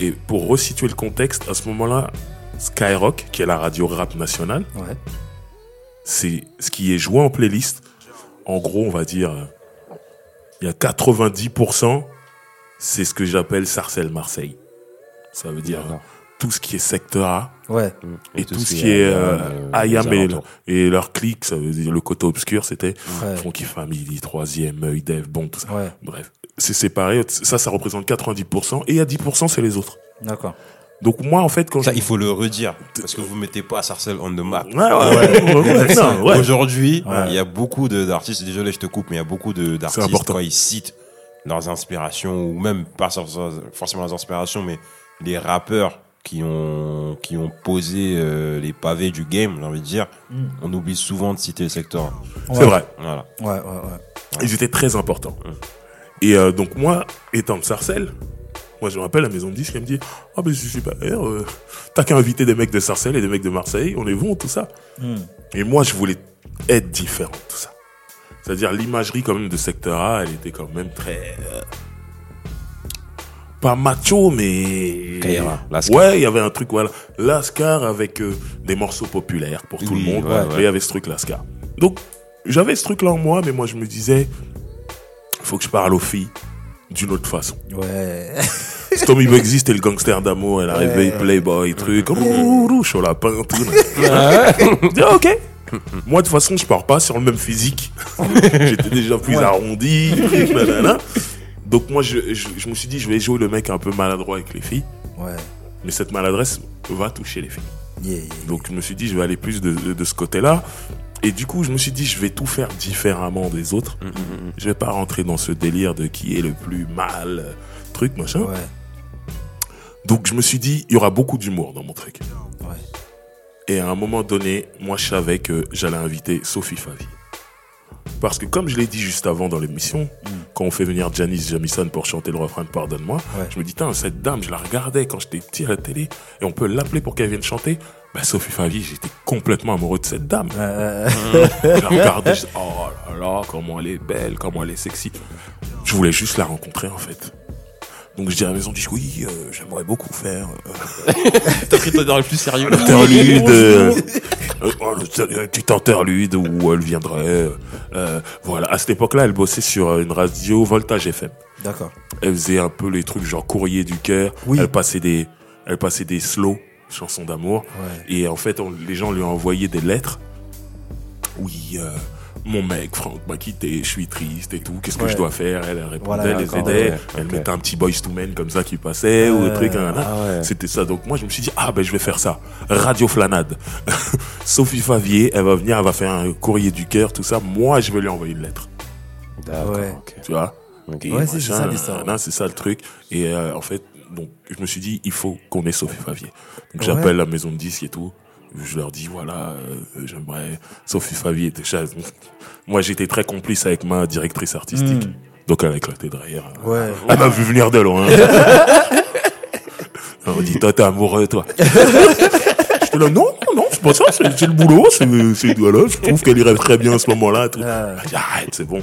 Et pour resituer le contexte, à ce moment-là, Skyrock, qui est la radio rap nationale, Ouais. c'est ce qui est joué en playlist. En gros, on va dire, il y a 90%, c'est ce que j'appelle Sarcelles Marseille. Ça veut dire. Tout ce qui est secteur A Ouais. et tout, ce qui est euh, Ayam Ayam et, et leur clique, ça veut dire le côté obscur, c'était Ouais. Funky Family, troisième, œil Dev, bon, tout ça. Ouais. Bref, c'est séparé. Ça, ça représente 90%. Et à 10%, c'est les autres. D'accord. Donc moi, en fait, quand Ça, je... il faut le redire. Parce que vous mettez pas Sarcelles on the map. Ouais, ouais, ouais, ouais, non, ouais. Aujourd'hui, Ouais. il y a beaucoup de- d'artistes, désolé, je te coupe, mais il y a beaucoup de- d'artistes important. quand ils citent leurs inspirations, ou même pas forcément leurs inspirations, mais les rappeurs qui ont, qui ont posé euh, les pavés du game, j'ai envie de dire, on oublie souvent de citer le secteur. C'est Ouais. vrai. Voilà. Ouais, ouais, ouais. Ils étaient très importants. Et euh, donc moi, étant de Sarcelles, moi je me rappelle la maison de disques, elle me dit « Ah ben c'est super, euh, t'as qu'à inviter des mecs de Sarcelles et des mecs de Marseille, on est bon, tout ça. Hmm. Et moi je voulais être différent, tout ça. C'est-à-dire l'imagerie quand même de Secteur A, elle était quand même très... pas macho, mais... Lascar. Ouais, il y avait un truc, voilà. Lascar avec euh, des morceaux populaires pour tout Oui, le monde. ouais, ouais. il y avait ce truc Lascar. Donc, j'avais ce truc-là en moi, mais moi je me disais, faut que je parle aux filles d'une autre façon. Ouais. Tommy Bugsy, c'était le gangster d'amour, elle arrivait, Ouais. playboy, truc, ouh, chaud lapin, tout. Ah, ok. Moi, de toute façon, je pars pas sur le même physique. J'étais déjà plus arrondi, truc, nanana. Donc, moi, je, je, je me suis dit, je vais jouer le mec un peu maladroit avec les filles, Ouais. mais cette maladresse va toucher les filles. Yeah, yeah. Donc je me suis dit, je vais aller plus de, de, de ce côté-là. Et du coup, je me suis dit, je vais tout faire différemment des autres. Je vais pas rentrer dans ce délire de qui est le plus mal, truc, machin. Ouais. Donc je me suis dit, il y aura beaucoup d'humour dans mon truc. Ouais. Et à un moment donné, moi, je savais que j'allais inviter Sophie Favi. Parce que comme je l'ai dit juste avant dans l'émission, quand on fait venir Janice Jamison pour chanter le refrain de Pardonne-moi, Ouais. je me dis, Tain, cette dame, je la regardais quand j'étais petit à la télé, et on peut l'appeler pour qu'elle vienne chanter. Bah, Sophie Favi, j'étais complètement amoureux de cette dame. Euh, Je la regardais, je dis, oh là là, comment elle est belle, comment elle est sexy. Je voulais juste la rencontrer, en fait. Donc je dis à la maison, je dis, oui, euh, j'aimerais beaucoup faire euh, T'as pris ton le plus sérieux. interlude, euh, euh, oh, le- petit interlude où elle viendrait. euh, voilà, à cette époque-là, elle bossait sur euh, une radio Voltage FM. D'accord. Elle faisait un peu les trucs genre courrier du cœur. Oui. Elle passait des, elle passait des slow chansons d'amour. Ouais. Et en fait, on- les gens lui ont envoyé des lettres. Oui, euh, mon mec, Franck m'a quitté, je suis triste et tout. Qu'est-ce que Ouais. je dois faire? Elle, elle répondait, Voilà, elle les aidait. ouais, elle mettait un petit boys to men comme ça qui passait ou des trucs. hein, Ah ouais. C'était ça. Donc moi, je me suis dit, ah ben je vais faire ça. Radio Flanade. Sophie Favier, elle va venir, elle va faire un courrier du cœur, tout ça. Moi, je vais lui envoyer une lettre. D'accord, Ouais. ok. Tu vois? Ok. Et Ouais, c'est ça, l'histoire. C'est ça le truc. Et euh, en fait, donc, je me suis dit, il faut qu'on ait Sophie Favier. Donc Ouais. j'appelle la maison de disques et tout. Je leur dis, voilà, euh, j'aimerais Sophie Favier. était chère. Moi, j'étais très complice avec ma directrice artistique. Mm. Donc elle a éclaté de rire. Ouais. Elle m'a vu venir de loin. On m'a dit, toi, t'es amoureux, toi. J'étais là, non, non, c'est pas ça, c'est le boulot, c'est, c'est, voilà, je trouve qu'elle irait très bien à ce moment-là. tout. Ah. Arrête, c'est bon.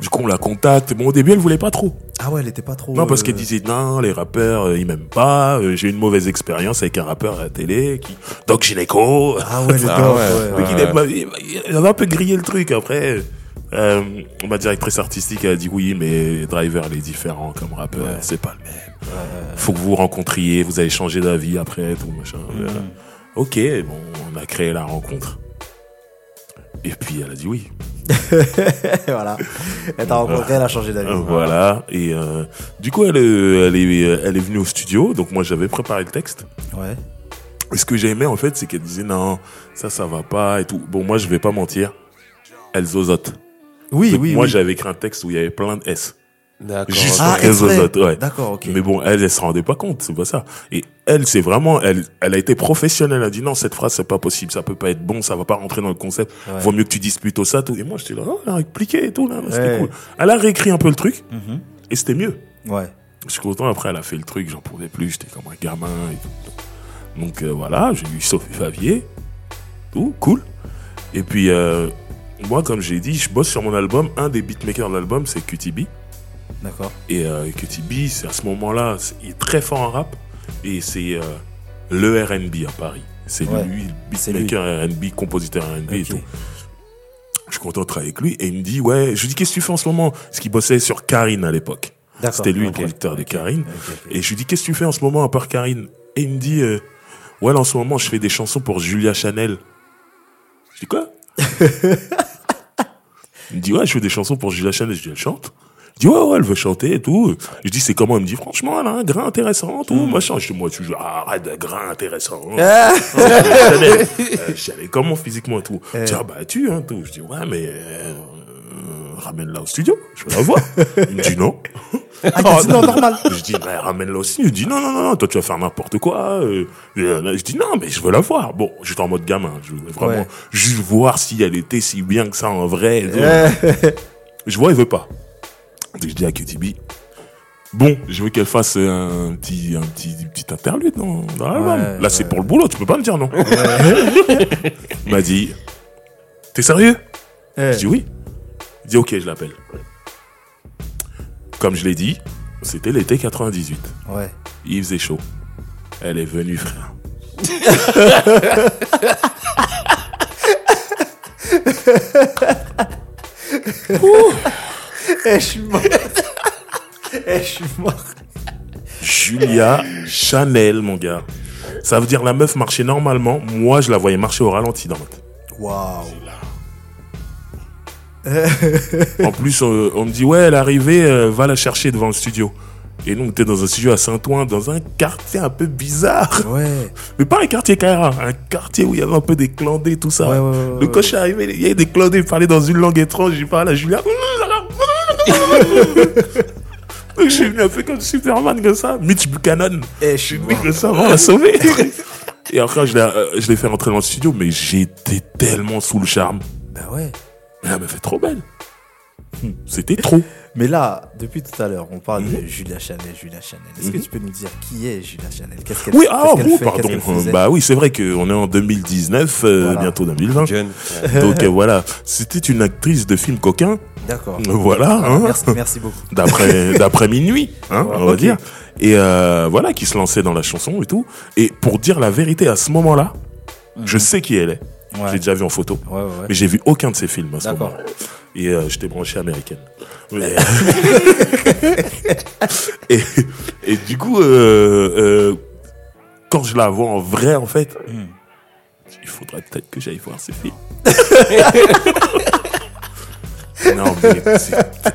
Du coup, on la contacte. Bon, au début, elle voulait pas trop. Ah ouais, elle était pas trop. Non, parce euh, qu'elle disait, non, les rappeurs, euh, ils m'aiment pas. euh, j'ai eu une mauvaise expérience avec un rappeur à la télé, qui, Doc Gineco. Ah ouais, le Ah ouais, ouais, ouais. il avait un peu grillé le truc. Après, euh, ma directrice artistique elle a dit oui, mais Driver, il est différent comme rappeur. Ouais. C'est pas le même. Faut que vous vous rencontriez, vous allez changer d'avis après, tout machin. Mm. Euh, Ok, bon, on a créé la rencontre. Et puis, elle a dit oui. voilà. Elle t'a rencontré, elle a changé d'avis. Euh, Voilà. Et euh, du coup, elle, est- elle, est, elle est venue au studio. Donc, moi, j'avais préparé le texte. Ouais. Et ce que j'ai aimé, en fait, c'est qu'elle disait non, ça, ça va pas et tout. Bon, moi, je vais pas mentir. Elle zozote. Oui, Donc, oui, moi, oui. j'avais écrit un texte où il y avait plein de S. D'accord. Juste Ah, pour qu'elle exprès. zozote, ouais. D'accord, ok. Mais bon, elle, elle se rendait pas compte, c'est pas ça. Et elle, c'est vraiment, elle, elle a été professionnelle. Elle a dit non, cette phrase, c'est pas possible, ça peut pas être bon, ça va pas rentrer dans le concept. Ouais. Vaut mieux que tu dises plutôt ça, tout. Et moi, j'étais là, oh, elle a expliqué et tout, là, c'était cool. Elle a réécrit un peu le truc, Mhm. et c'était mieux. Ouais. Je suis content, après, elle a fait le truc, j'en pouvais plus, j'étais comme un gamin et tout. Donc, euh, voilà, j'ai eu Sophie Favier, tout, cool. Et puis, euh, moi, comme j'ai dit, je bosse sur mon album. Un des beatmakers de l'album, c'est QTB. D'accord. Et euh, QTB, c'est à ce moment-là, il est très fort en rap. Et c'est euh, le RB à Paris. C'est Ouais, lui, beatmaker RB, compositeur RB et Ok. tout. Je suis content de travailler avec lui. Et il me dit, ouais, je lui dis, qu'est-ce que tu fais en ce moment? Parce qu'il bossait sur Karine à l'époque. C'était lui le producteur de Karine. Et je lui dis, qu'est-ce que tu fais en ce moment à part Karine? Et il me dit, euh, ouais, là, en ce moment, je fais des chansons pour Julia Chanel. Je dis, quoi? Il me dit, ouais, je fais des chansons pour Julia Chanel. Je dis, elle chante dit, ouais, ouais, elle veut chanter et tout. Je dis, c'est comment? Il me dit, franchement, elle a un grain intéressant, tout, machin. Je dis, moi, tu dis, ah, arrête de grain intéressant. Ah. Euh, je elle comment physiquement et tout Je dis, ah, bah, tu, hein, tout. Je dis, ouais, mais, euh, ramène-la au studio. Je veux la voir. Il me dit, non. Ah, dit non, normal. Je dis, bah, ramène-la aussi. Il dit, non, non, non, toi, tu vas faire n'importe quoi. euh. Euh, Je dis, non, mais je veux la voir. Bon, j'étais en mode gamin. Je voulais vraiment Ouais. juste voir si elle était si bien que ça en vrai. Euh, Je vois, il veut pas. Donc, je dis à QTB, bon, je veux qu'elle fasse un petit, un petit, petit interlude dans, dans l'album. Ouais, Là, c'est pour le boulot, tu peux pas me dire non. il m'a dit, t'es sérieux? Je dis oui. Il dit ok, je l'appelle. Comme je l'ai dit, c'était l'été 98. Ouais. Il faisait chaud. Elle est venue, frère. Eh, je suis mort. Eh, je suis mort. Julia Chanel, mon gars. Ça veut dire la meuf marchait normalement. Moi, je la voyais marcher au ralenti dans ma tête. Waouh. En plus, on, on me dit, ouais, elle est arrivée, euh, va la chercher devant le studio. Et nous, on était dans un studio à Saint-Ouen, dans un quartier un peu bizarre. Ouais. Mais pas un quartier KRA, un quartier où il y avait un peu des clandés, tout ça. Ouais, ouais, ouais, le coach est arrivé, il y avait des clandés, il parlait dans une langue étrange, j'ai parlé à Julia. Donc, je suis venu un peu comme Superman, comme ça. Mitch Buchanan. Eh, je suis venu mort. comme ça, on l'a sauvé. Et après, je l'ai, euh, je l'ai fait rentrer dans le studio, mais j'étais tellement sous le charme. Bah ouais. Mais elle m'a fait trop belle. C'était trop. Mais là, depuis tout à l'heure, on parle Mhm. de Julia Chanel, Julia Chanel. Est-ce que Mhm. tu peux nous dire qui est Julia Chanel? Qu'est-ce qu'elle Oui, ah, qu'elle oh, fait? Pardon. Faisait? Bah oui, c'est vrai qu'on est en 2019, euh, Voilà. bientôt 2020. Jeune. Donc euh, voilà, c'était une actrice de film coquin. D'accord. Voilà, hein, Merci, merci beaucoup. d'après d'après minuit, hein, on va dire. Et euh, voilà, qui se lançait dans la chanson et tout. Et pour dire la vérité, à ce moment-là, je sais qui elle est. Mhm. Ouais. J'ai déjà vu en photo. Ouais, ouais, ouais. Mais j'ai vu aucun de ses films à ce moment-là. Et euh, j'étais branché américaine. Mais- et, et du coup, euh, euh, quand je la vois en vrai, en fait, Hmm. il faudrait peut-être que j'aille voir ses films. non, mais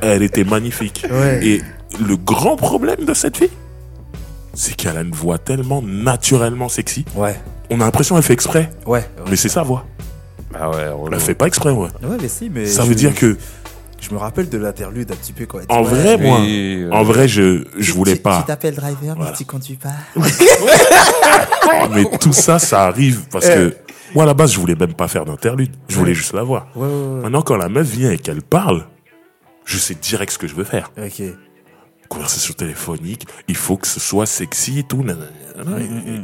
elle était magnifique. Ouais. Et le grand problème de cette fille, c'est qu'elle a une voix tellement naturellement sexy. Ouais. On a l'impression qu'elle fait exprès, Ouais. Ouais, mais c'est sa voix. Ah ouais, Elle fait pas exprès, ouais. Ouais, mais si, mais. Ça je- veut dire que, Je me rappelle de l'interlude un petit peu quand elle en vrai, Oui, moi, euh, en vrai, je, je voulais tu- pas. Tu t'appelles driver, Voilà. mais tu conduis pas. Mais tout ça, ça arrive parce Eh. que, moi, à la base, je voulais même pas faire d'interlude. Je voulais juste la voir. Ouais, ouais, Maintenant, quand la meuf vient et qu'elle parle, je sais direct ce que je veux faire. ouais. Ok. Conversation téléphonique, il faut que ce soit sexy et tout.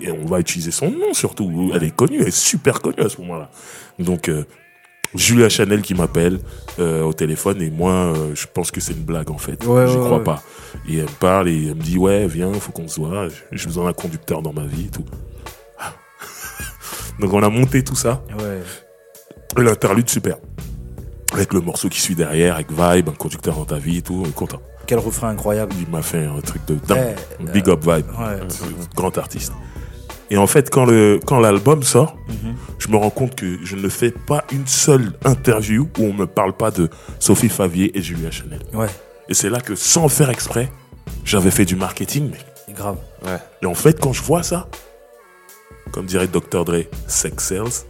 et, et on va utiliser son nom surtout. Elle est connue, elle est super connue à ce moment-là. Donc, euh, Julia Chanel qui m'appelle euh, au téléphone et moi, euh, je pense que c'est une blague en fait. Ouais, J'y ouais, crois ouais. pas. Et elle me parle et elle me dit ouais, viens, faut qu'on se voit. J'ai besoin d'un conducteur dans ma vie et tout. Donc on a monté tout ça. Ouais. Et L'interlude super. Avec le morceau qui suit derrière, avec Vibe, un conducteur dans ta vie et tout, on est content. Quel refrain incroyable. Il m'a fait un truc de dingue. Ouais, Big up Vibe. Ouais. Grand artiste. Et en fait, quand le quand l'album sort, Mhm. je me rends compte que je ne fais pas une seule interview où on me parle pas de Sophie Favier et Julia Chanel. Ouais. Et c'est là que, sans faire exprès, j'avais fait du marketing. mais- Grave. Ouais. Et en fait, quand je vois ça, comme dirait Dr. Dre, sex sells,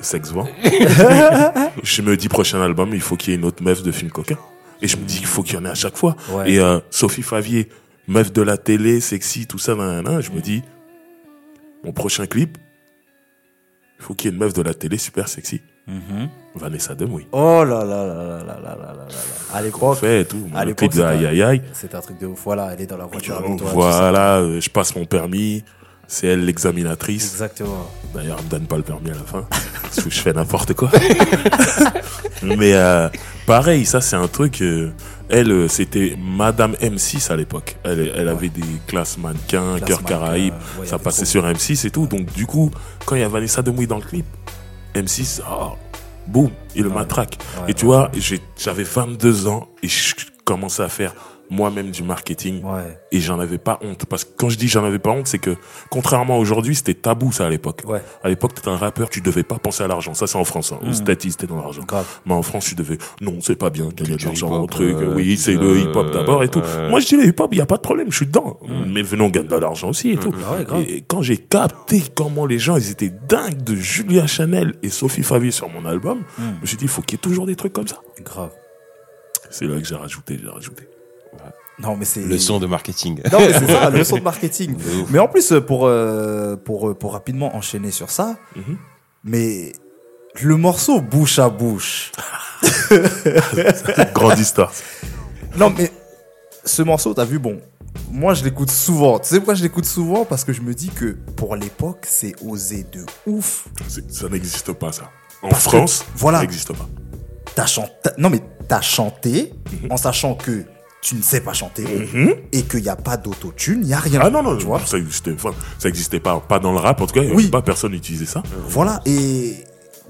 sex vend. je me dis, prochain album, il faut qu'il y ait une autre meuf de film coquin. Et je me dis, il faut qu'il y en ait à chaque fois. Ouais. Et euh, Sophie Favier, meuf de la télé, sexy, tout ça, nan, je me dis, mon prochain clip, il faut qu'il y ait une meuf de la télé super sexy. Mhm. Vanessa Demouy. Oh là là là là là là là là. À l'époque, fait tout. à Le l'époque, clip de Aïe Aïe Aïe. c'était un truc de ouf. Voilà, elle est dans la voiture avec toi. Voilà, euh, je passe mon permis. C'est elle l'examinatrice. Exactement. D'ailleurs, elle me donne pas le permis à la fin. parce que je fais n'importe quoi. Mais euh, pareil, ça c'est un truc. euh, elle, euh, c'était Madame M6 à l'époque. Elle, elle avait des classes mannequins, Classe cœur ouais, y ça passait sur M6 et tout. Donc du coup, quand il y a Vanessa Demouy dans le clip, M6, oh, boum, il le matraque. Et tu vois, j'avais 22 ans et je commençais à faire moi-même du marketing. Ouais. Et j'en avais pas honte. Parce que quand je dis j'en avais pas honte, c'est que contrairement à aujourd'hui, c'était tabou ça à l'époque. Ouais. À l'époque, t'étais un rappeur, tu devais pas penser à l'argent. Ça, c'est en France. Hein. Aux States, c'était dans l'argent. Grave. Mais en France, tu devais, non, c'est pas bien gagner de l'argent, truc. euh, oui, c'est le euh, hip-hop d'abord et tout. ouais. Moi, je dis le hip-hop, il y a pas de problème, je suis dedans. Mais venons gagner de l'argent aussi et tout. Ah ouais, grave. Et quand j'ai capté comment les gens, ils étaient dingues de Julia Chanel et Sophie Favier sur mon album, Hmm. je me suis dit, il faut qu'il y ait toujours des trucs comme ça. Grave. C'est là que j'ai rajouté, j'ai rajouté. Non, mais c'est. Leçon de marketing. Non, mais c'est ça, leçon de marketing. Mais en plus, pour, euh, pour, euh, pour rapidement enchaîner sur ça, Mhm. mais le morceau bouche à bouche. Grande histoire. Non, mais ce morceau, t'as vu, bon, moi je l'écoute souvent. Tu sais pourquoi je l'écoute souvent? Parce que je me dis que pour l'époque, c'est osé de ouf. C'est- Ça n'existe pas, ça. En Parce que, France, voilà. ça n'existe pas. T'as chanté. Non, mais t'as chanté Mhm. en sachant que tu ne sais pas chanter et qu'il n'y a pas d'autotune, il n'y a rien. Ah non, non, tu vois ça existait, enfin, ça existait pas, pas dans le rap, en tout cas, Oui. pas personne n'utilisait ça. Voilà, et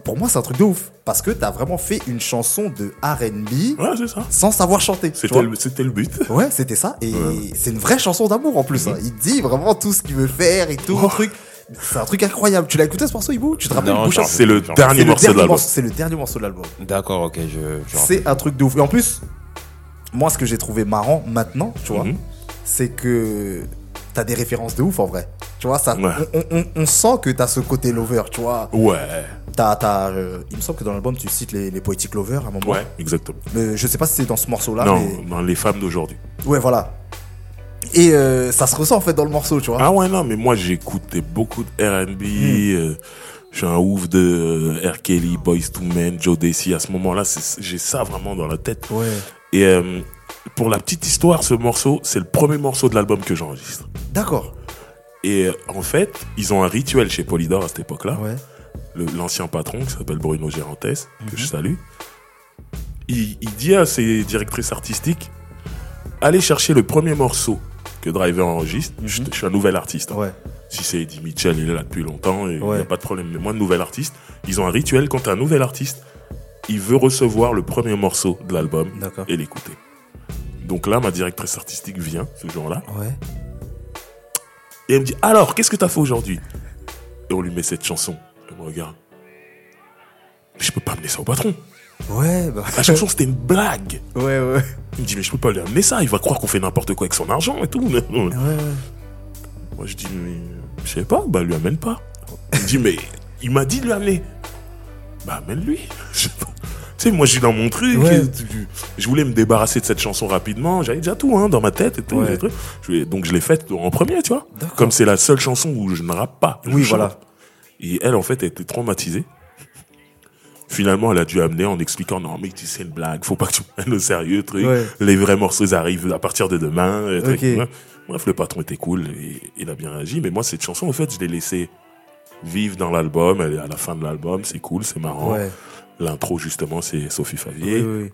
pour moi, c'est un truc de ouf. Parce que t'as vraiment fait une chanson de RB Ouais, sans savoir chanter. C'était le, but. Ouais, c'était ça. Et c'est une vraie chanson d'amour en plus. hein. Il dit vraiment tout ce qu'il veut faire et tout. le truc. C'est un truc incroyable. Tu l'as écouté ce morceau, Ibou Tu te rappelles C'est le dernier C'est le morceau de dernier l'album. morceau- C'est le dernier morceau de l'album. D'accord, ok, je. je C'est un truc de ouf. Et en plus, moi, ce que j'ai trouvé marrant maintenant, tu vois, Mhm. c'est que t'as des références de ouf en vrai. Tu vois, ça, Ouais. on, on- on sent que t'as ce côté lover, tu vois. Ouais, T'as, t'as, euh, il me semble que dans l'album, tu cites les, les Poetic Lovers à un moment. ouais, exactement. Mais je sais pas si c'est dans ce morceau-là, non, mais. dans les femmes d'aujourd'hui. Ouais, voilà. Et euh, ça se ressent en fait dans le morceau, tu vois. Ah ouais, non, mais moi j'écoutais beaucoup de R&B. euh, je suis un ouf de euh, R. Kelly, Boys to Men, Joe Desi. À ce moment-là, j'ai ça vraiment dans la tête. Ouais. Et euh, pour la petite histoire, ce morceau, c'est le premier morceau de l'album que j'enregistre. D'accord. Et euh, en fait, ils ont un rituel chez Polydor à cette époque-là. Ouais. Le- L'ancien patron, qui s'appelle Bruno Gérantes, que je salue, il, il dit à ses directrices artistiques allez chercher le premier morceau que Driver enregistre. je, je suis un nouvel artiste. hein. Ouais. Si c'est Eddie Mitchell, il est là depuis longtemps et il Ouais. n'y a pas de problème. Mais moi, nouvel artiste, ils ont un rituel quand un nouvel artiste, il veut recevoir le premier morceau de l'album et l'écouter. Donc là, ma directrice artistique vient ce jour-là Ouais. et elle me dit Alors, qu'est-ce que t'as fait aujourd'hui? Et on lui met cette chanson. Elle me regarde. Mais je peux pas amener ça au patron. Ouais, bah. La chanson, c'était une blague. Ouais, ouais. Il me dit Mais je peux pas lui amener ça. Il va croire qu'on fait n'importe quoi avec son argent et tout. Ouais, ouais. Moi, je dis Mais je sais pas, bah, lui amène pas. Il me dit Mais il m'a dit de lui amener. Bah, amène-lui. Sais moi, je suis dans mon truc. Ouais. Je voulais me débarrasser de cette chanson rapidement. J'avais déjà tout hein, dans ma tête et tout. Ouais. trucs. Donc, je l'ai faite en premier, tu vois. Comme c'est la seule chanson où je ne rappe pas. Oui, chante. voilà. Et elle, en fait, elle était traumatisée. Finalement, elle a dû amener en expliquant non, mais tu sais, une blague, faut pas que tu prennes au sérieux, truc. Ouais. Les vrais morceaux arrivent à partir de demain. Bref, le patron était cool et il a bien réagi. Mais moi, cette chanson, en fait, je l'ai laissée vivre dans l'album. Elle est à la fin de l'album, c'est cool, c'est marrant. Ouais. L'intro, justement, c'est Sophie Favier. oui, oui.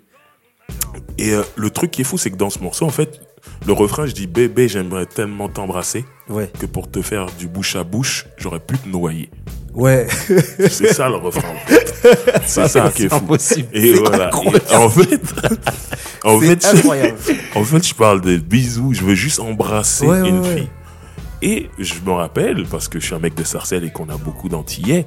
Et euh, le truc qui est fou, c'est que dans ce morceau, en fait, le refrain, je dis bébé, j'aimerais tellement t'embrasser Ouais. que pour te faire du bouche à bouche, j'aurais pu te noyer. Ouais. C'est ça le refrain. en fait. C'est ça qui est fou. impossible. Et voilà. Et en fait, en fait, incroyable. en fait, je parle des bisous. Je veux juste embrasser ouais, une ouais. fille. Et je me rappelle, parce que je suis un mec de Sarcelles et qu'on a beaucoup d'Antillais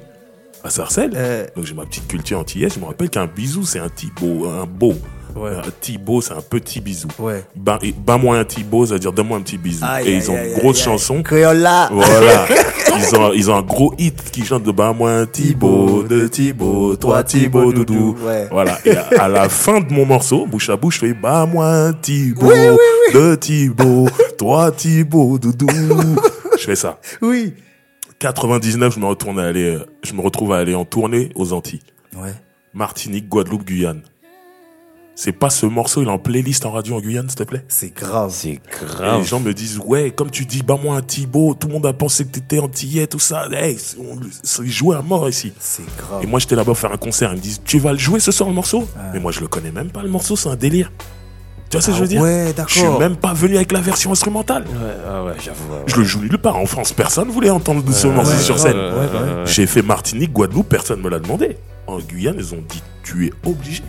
à Sarcelles. Euh, Donc j'ai ma petite culture antillaise. Je me rappelle qu'un bisou, c'est un Thibaut, un beau. Ouais. Un Thibaut, c'est un petit bisou. Ouais. Bah, et Bas-moi un Thibaut, c'est-à-dire donne-moi un petit bisou. Aïe, et ils ont aïe, une grosse aïe, chanson. aïe. Crayola. Voilà. ils, ont, ils ont un gros hit qui chante de bas moi un Thibaut, de Thibaut, toi Thibaut, doudou. Ouais. Voilà. Et à, à la fin de mon morceau, bouche à bouche, je fais bas moi un Thibaut, Oui, oui, de Thibaut, toi Thibaut, doudou. je fais ça. Oui. 99, je me retourne à aller, euh, je me retrouve à aller en tournée aux Antilles. Ouais. Martinique, Guadeloupe, Guyane. C'est pas ce morceau, il est en playlist en radio en Guyane, s'il te plaît? C'est grave. C'est Et grave. les gens me disent, ouais, comme tu dis, bah moi un Thibaut, tout le monde a pensé que t'étais antillais, tout ça. Hey, c'est- on- joué à mort ici. C'est grave. Et moi j'étais là-bas faire un concert, ils me disent, tu vas le jouer ce soir le morceau? Mais moi je le connais même pas le morceau, c'est un délire. Tu vois ce que Ah je veux dire ouais, Je suis d'accord. même pas venu avec la version instrumentale. Ouais, ah ouais, j'avoue. ouais, Je le joue nulle part. En France, personne voulait entendre ce morceau Ouais, sur scène. ouais, ouais, ouais. J'ai fait Martinique, Guadeloupe, personne me l'a demandé. en Guyane, ils ont dit tu es obligé.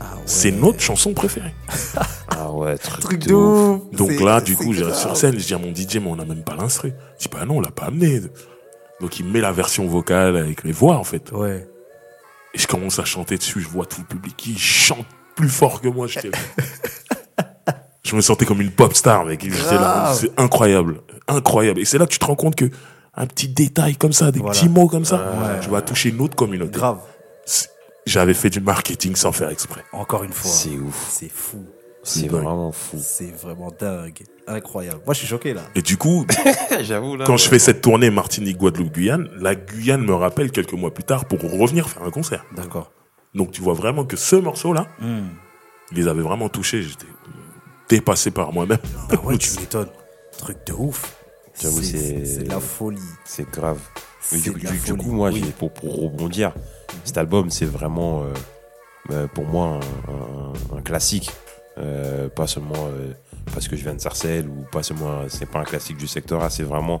Ah ouais. C'est notre chanson préférée. Ah ouais, truc, truc de ouf. ouf. Donc là, du coup, j'arrive sur scène, je dis à mon DJ, mais on n'a même pas l'instru. Je dis, bah non, on l'a pas amené. Donc il met la version vocale avec les voix, en fait. Ouais. Et je commence à chanter dessus, je vois tout le public qui chante plus fort que moi. là. je me sentais comme une pop star, mec. C'est incroyable. Incroyable. Et c'est là que tu te rends compte que un petit détail comme ça, des Voilà. petits mots comme ça, Ouais. tu vas toucher une autre communauté. Grave. J'avais fait du marketing sans faire exprès. Encore une fois. C'est ouf. C'est fou. C'est vraiment fou. C'est vraiment dingue. Incroyable. Moi, je suis choqué là. Et du coup, J'avoue, là. quand je fais cette tournée Martinique, Guadeloupe, Guyane, la Guyane me rappelle quelques mois plus tard pour revenir faire un concert. D'accord. Donc tu vois vraiment que ce morceau-là, Hmm. il les avait vraiment touchés. J'étais dépassé par moi-même. Ah ouais, tu m'étonnes. Truc de ouf. J'avoue, c'est- la folie. C'est grave. Mais du, coup, moi, Oui. pour, pour rebondir, cet album, c'est vraiment, euh, euh, pour moi, un, un- un classique. Euh, pas seulement euh, parce que je viens de Sarcelles ou pas seulement, c'est pas un classique du secteur A, c'est vraiment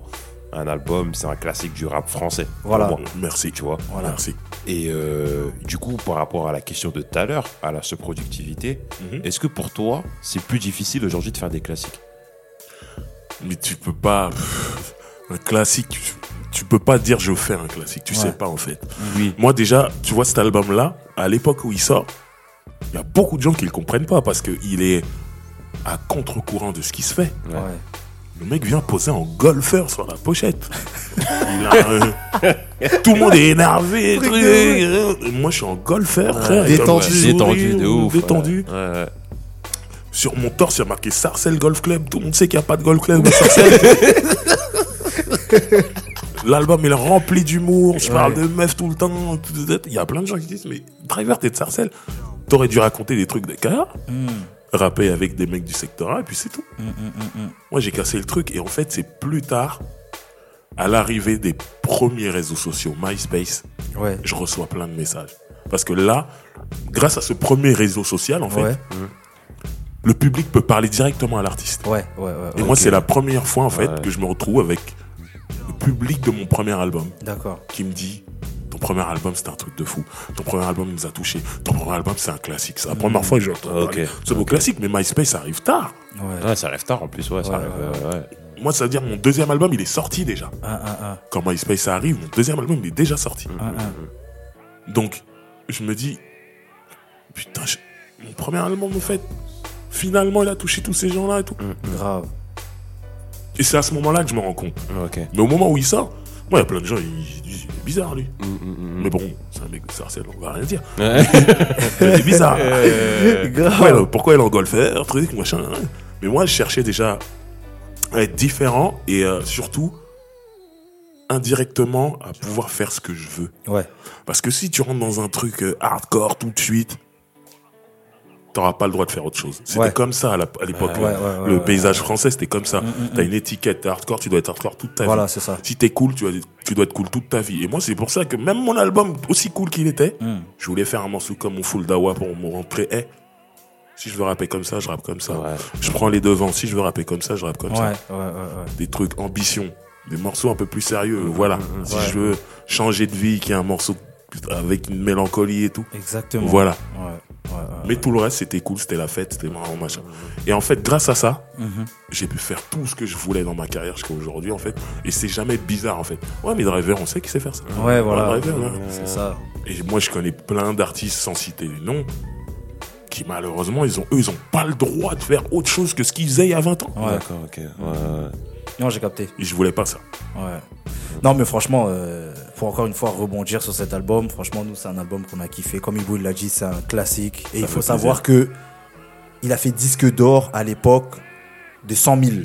un album, c'est un classique du rap français. Voilà. Merci. tu vois. Voilà. Merci. Et euh, du coup, par rapport à la question de tout à l'heure, à la productivité, Mhm. est-ce que pour toi, c'est plus difficile aujourd'hui de faire des classiques? Mais tu peux pas. Un classique, tu, tu peux pas dire je fais un classique. Tu Ouais. sais pas en fait. Oui. Moi déjà, tu vois cet album-là, à l'époque où il sort, il y a beaucoup de gens qui le comprennent pas parce que il est à contre-courant de ce qui se fait. Ouais. Le mec vient poser en golfeur sur la pochette. Il a un- Tout le monde est énervé. Truc de euh, Moi, je suis en golfeur, frère. Détendu. Détendu de ouf. Détendu. Ouais, ouais. Sur mon torse, il y a marqué Sarcelles Golf Club. Tout le monde sait qu'il n'y a pas de golf club à Sarcelles. L'album il est rempli d'humour. Je parle Ouais. de meufs tout le temps. Il y a plein de gens qui disent Mais Driver, t'es de Sarcelles. T'aurais dû raconter des trucs de Hmm. Rapper avec des mecs du secteur A, et puis c'est tout. Hmm, hmm, hmm. Moi, j'ai cassé le truc. Et en fait, c'est plus tard, à l'arrivée des premiers réseaux sociaux, MySpace, Ouais. je reçois plein de messages. Parce que là, grâce à ce premier réseau social, en fait, Ouais. le public peut parler directement à l'artiste. Ouais. Ouais. Ouais. Et moi, c'est la première fois, en fait, Ouais. que je me retrouve avec le public de mon premier album D'accord. qui me dit Ton premier album, c'était un truc de fou. Ton premier album nous a touché. Ton premier album, c'est un classique. C'est la première fois que j'entends Ok. parler. Ce mot classique, mais MySpace, ça arrive tard. Ouais. Ouais, ça arrive tard en plus, ouais, ça Ouais, arrive. ouais, euh, ouais. Moi, ça veut dire mon deuxième album, il est sorti déjà. Un, un, un. Quand MySpace ça arrive, mon deuxième album, il est déjà sorti. Un, un. Donc, je me dis, putain, je- mon premier album, en fait, finalement, il a touché tous ces gens-là et tout. Grave. Et c'est à ce moment-là que je me rends compte. Ok. Mais au moment où il sort, moi, il y a plein de gens, ils disent, il est bizarre, lui. Mm, mm, mm. Mais bon, c'est un mec de Sarcelles, on va rien dire. Ouais. C'est bizarre. Grave. Pourquoi, elle, pourquoi elle en golfeur, truc, machin. hein. Mais moi, je cherchais déjà à être différent et euh, surtout, indirectement, à pouvoir faire ce que je veux. Ouais. Parce que si tu rentres dans un truc euh, hardcore tout de suite, t'auras pas le droit de faire autre chose. C'était Ouais. comme ça à l'époque. Ouais, ouais, ouais, le paysage français, c'était comme ça. Mm, mm, T'as une étiquette, t'es hardcore, tu dois être hardcore toute ta Voilà, vie. c'est ça. Si t'es cool, tu dois, tu dois être cool toute ta vie. Et moi, c'est pour ça que même mon album, aussi cool qu'il était, je voulais faire un morceau comme mon Full Dawa pour me rentrer. Eh, si je veux rapper comme ça, je rappe comme ça. Je prends les devants. Si je veux rapper comme ça, je rappe comme ça. Des trucs ambition, des morceaux un peu plus sérieux. Voilà. Si je veux changer de vie, qu'il y a un morceau avec une mélancolie et tout. Exactement. Voilà. Ouais. Mais tout le reste, c'était cool, c'était la fête, c'était marrant, machin. Et en fait, grâce à ça, Mhm. j'ai pu faire tout ce que je voulais dans ma carrière jusqu'à aujourd'hui, en fait. Et c'est jamais bizarre, en fait. Ouais, mais Driver, on sait qu'il sait faire ça. Ouais, voilà. C'est ça. Et moi, je connais plein d'artistes, sans citer les noms, qui malheureusement, ils ont, eux, ils ont pas le droit de faire autre chose que ce qu'ils faisaient il y a 20 ans. Ouais. D'accord, ok. Ouais, ouais. Non, j'ai capté. Et je voulais pas ça. Ouais. Non, mais franchement, euh, pour encore une fois rebondir sur cet album, franchement, nous, c'est un album qu'on a kiffé. Comme il l'a dit, c'est un classique. Et il faut savoir que il a fait disque d'or à l'époque de 100 000.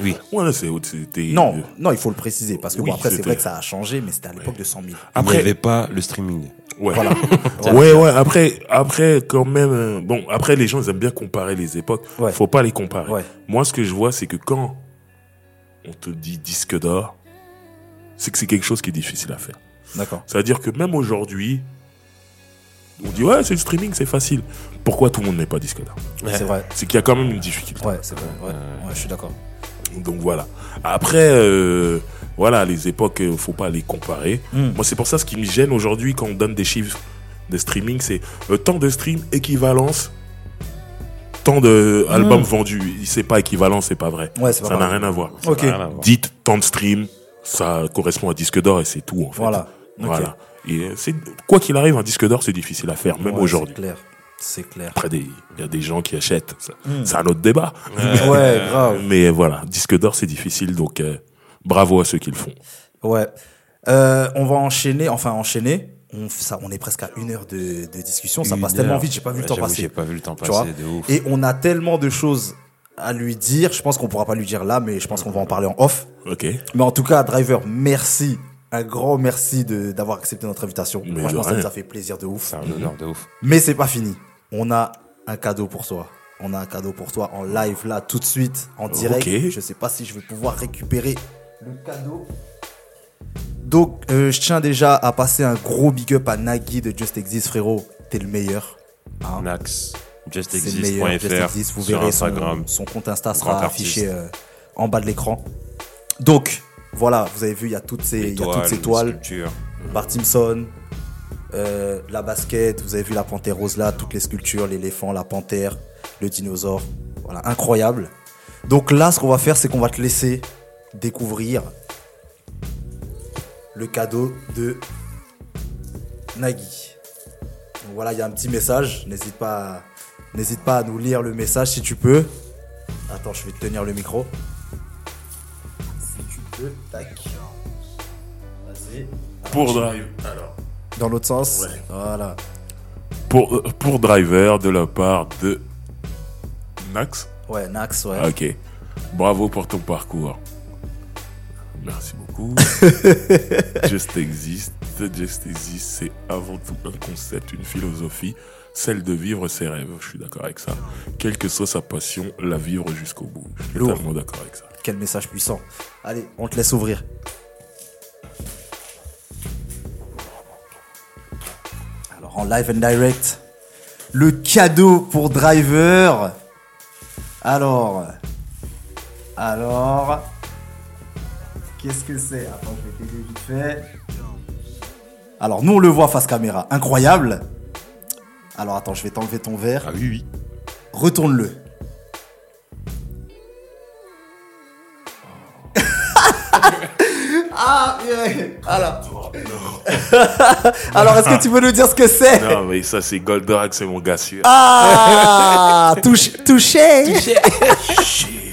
Oui. Ouais, c'est, c'était. Non, non, il faut le préciser. Parce que Oui, bon, après, c'est vrai que ça a changé, mais c'était à l'époque de 100 000. Il n'y Après, avait pas le streaming. ouais. Voilà. Ouais, ouais, après, après, quand même, euh, bon, après, les gens, ils aiment bien comparer les époques. Ouais. Faut pas les comparer. Ouais. Moi, ce que je vois, c'est que quand on te dit disque d'or, c'est que c'est quelque chose qui est difficile à faire. D'accord. C'est-à-dire que même aujourd'hui, on dit, ouais, c'est le streaming, c'est facile. Pourquoi tout le monde n'est pas disque d'or C'est vrai. C'est qu'il y a quand même une difficulté. Ouais, c'est vrai. Ouais, ouais je suis d'accord. Donc voilà. Après, euh, voilà, les époques, euh, faut pas les comparer. Mm. Moi, c'est pour ça ce qui me gêne aujourd'hui quand on donne des chiffres des streamings, c'est euh, tant de streams, équivalence, tant de albums vendus. C'est pas équivalent, c'est pas vrai. Hmm. Ouais, ça n'a rien à voir. Ok. Rien à voir. Dites tant de streams, ça correspond à disque d'or et c'est tout en fait. Voilà. Voilà. Et c'est quoi qu'il arrive, un disque d'or c'est difficile à faire, même Ouais, aujourd'hui. C'est clair. C'est clair. Après, des- il y a des gens qui achètent. Hmm. C'est un autre débat. Ouais, grave. Mais voilà, disque d'or c'est difficile, donc euh, bravo à ceux qui le font. Ouais. Euh, on va enchaîner, enfin enchaîner. On, ça, on est presque à une heure de, de discussion. Ça passe tellement vite, j'ai pas vu le temps passer. J'ai pas vu le temps Tu vois passer, de ouf. Et on a tellement de choses à lui dire. Je pense qu'on pourra pas lui dire là, mais je pense qu'on va en parler en off. Ok. Mais en tout cas, Driver, merci. Un grand merci de d'avoir accepté notre invitation. Mais Franchement, ça nous a fait plaisir de ouf. C'est un honneur de ouf. Mais c'est pas fini. On a un cadeau pour toi. On a un cadeau pour toi en live là tout de suite en direct. Ok. Je sais pas si je vais pouvoir récupérer le cadeau. Donc euh, je tiens déjà à passer un gros big up à Nagui de Just Exist frérot. T'es le meilleur. Hein. Nax, Justexist.fr Exist. Vous verrez son, Instagram. son compte Insta sera affiché euh, en bas de l'écran. Donc voilà, vous avez vu, il y a toutes ces, y a toutes ces toiles. Bart Simpson, euh, la basket, vous avez vu la panthère rose là, toutes les sculptures, l'éléphant, la panthère, le dinosaure. Voilà, incroyable. Donc là, ce qu'on va faire, c'est qu'on va te laisser découvrir le cadeau de Nagui. Donc voilà, il y a un petit message. N'hésite pas, à- n'hésite pas à nous lire le message si tu peux. Attends, je vais te tenir le micro. Si tu peux, tac. Vas-y. Pour Drive. Alors, Dans l'autre sens. Ouais. Voilà. pour, euh, pour Driver de la part de Nax. Ouais, Nax, ouais. Ok. Bravo pour ton parcours. Merci beaucoup. Just Exist. Just Exist, c'est avant tout un concept, une philosophie, celle de vivre ses rêves. Je suis d'accord avec ça. Quelle que soit sa passion, la vivre jusqu'au bout. Je suis Lourd. totalement d'accord avec ça. Quel message puissant. Allez, on te laisse ouvrir. Alors, en live and direct, le cadeau pour Driver. Alors, alors, qu'est-ce que c'est? Attends, je vais t'aider vite fait. Alors, nous, on le voit face caméra. Incroyable. Alors, attends, je vais t'enlever ton verre. Ah oui, oui. Retourne-le. ah. Alors. Alors, est-ce que tu peux nous dire ce que c'est? Non, mais ça, c'est Goldorak, c'est mon gars sûr. Ah touche, Touché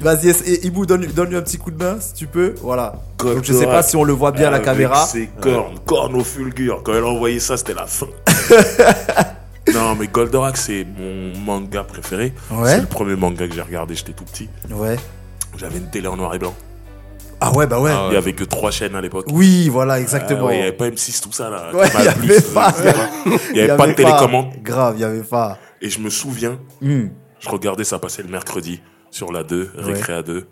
Vas-y, et Ibou, donne, donne-lui un petit coup de main, si tu peux. Voilà. Donc, je sais pas si on le voit bien à la Avec caméra. ses cornes, cornes au fulgure. Quand elle a envoyé ça, c'était la fin. non, mais Goldorak, c'est mon manga préféré. Ouais. C'est le premier manga que j'ai regardé, j'étais tout petit. Ouais. J'avais une télé en noir et blanc. Ah ouais, bah ouais. Ah Il y avait que trois chaînes à l'époque. Oui, voilà, Ah exactement. ouais, il n'y avait pas M6, tout ça là. Ouais, il y avait pas. Il n'y avait pas de télécommande. Grave, il y avait pas. Et je me souviens, Hmm. je regardais ça passer le mercredi sur la 2, Ouais. Récré 2.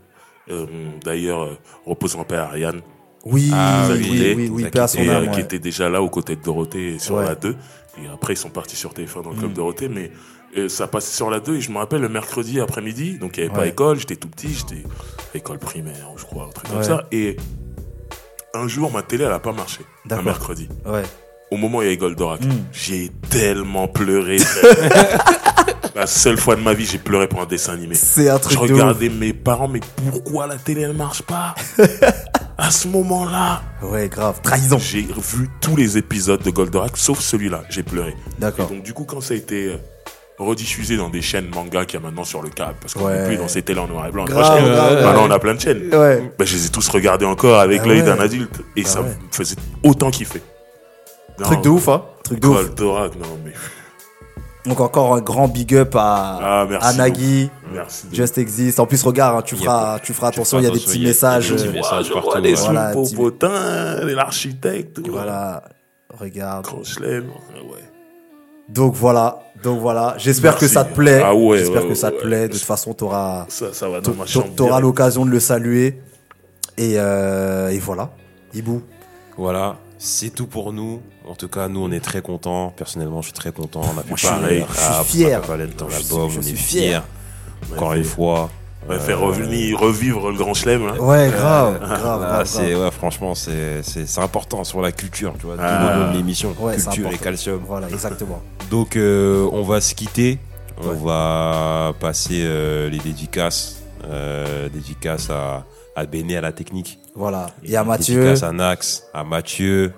Euh, D'ailleurs, euh, repose en paix à Ariane, Oui, Ah, oui, oui, oui, oui, oui, oui, qui paix à son et, euh, qui était déjà là aux côtés de Dorothée sur Ouais. la 2. Et après, ils sont partis sur TF1 dans le club Dorothée. Mais euh, ça passait sur la 2 et je me rappelle le mercredi après-midi. Donc il n'y avait pas école, j'étais tout petit, j'étais école primaire, je crois, un truc comme Ouais. ça. Et un jour, ma télé, elle n'a pas marché. Un mercredi. Ouais. Au moment où il y avait Goldorak, Mm. j'ai tellement pleuré. la seule fois de ma vie, j'ai pleuré pour un dessin animé. C'est un Je truc de ouf. regardais mes parents, mais pourquoi la télé elle marche pas À ce moment-là, Ouais, grave. Trahison. j'ai vu tous les épisodes de Goldorak, sauf celui-là. J'ai pleuré. D'accord. donc du coup, quand ça a été euh, rediffusé dans des chaînes manga qu'il y a maintenant sur le câble, parce qu'on Ouais. n'est plus dans ces télés en noir et blanc. Grave, Moi, grave, maintenant, ouais. on a plein de chaînes. Ouais. Bah, je les ai tous regardés encore avec Ah l'œil d'un adulte. Et Ah ça me faisait autant kiffer. Non, Truc de ouf, hein. Truc de ouf. Goldorak, non mais... Donc encore un grand big up à, Ah, merci à Nagui. Merci. Just Exist. En plus, regarde, hein, tu feras, tu feras attention, feras il y a des petits il y a- messages. il y a des petits euh, messages. je partout, vois les ouais. Voilà, Popotin, l'architecte, Voilà. Regarde. Ouais. Donc voilà. Donc voilà. J'espère que ça te plaît. Ah ouais, J'espère ouais, que ça te ouais, plaît. De toute façon, t'auras, Ça, t'auras l'occasion de le saluer. Et, euh, et voilà. Ibou. Voilà, c'est tout pour nous. En tout cas, nous, on est très contents. Personnellement, je suis très content. On a pu Moi, je suis- parler je suis à- fier. Valentine dans Je suis- l'album. je On suis est fier. fiers. Encore une fois, On va faire revenir, revivre le grand chelem. hein. Ouais, grave, grave, Ah, grave, c'est grave. ouais, franchement c'est c'est c'est important sur la culture tu vois tout Ah. le nom de l'émission Ouais, c'est culture et calcium Voilà, exactement. donc euh, on va se quitter on Ouais. va passer euh, les dédicaces euh, dédicaces à à Béné à la technique Voilà. Il y a Mathieu, dédicaces à Nax à Mathieu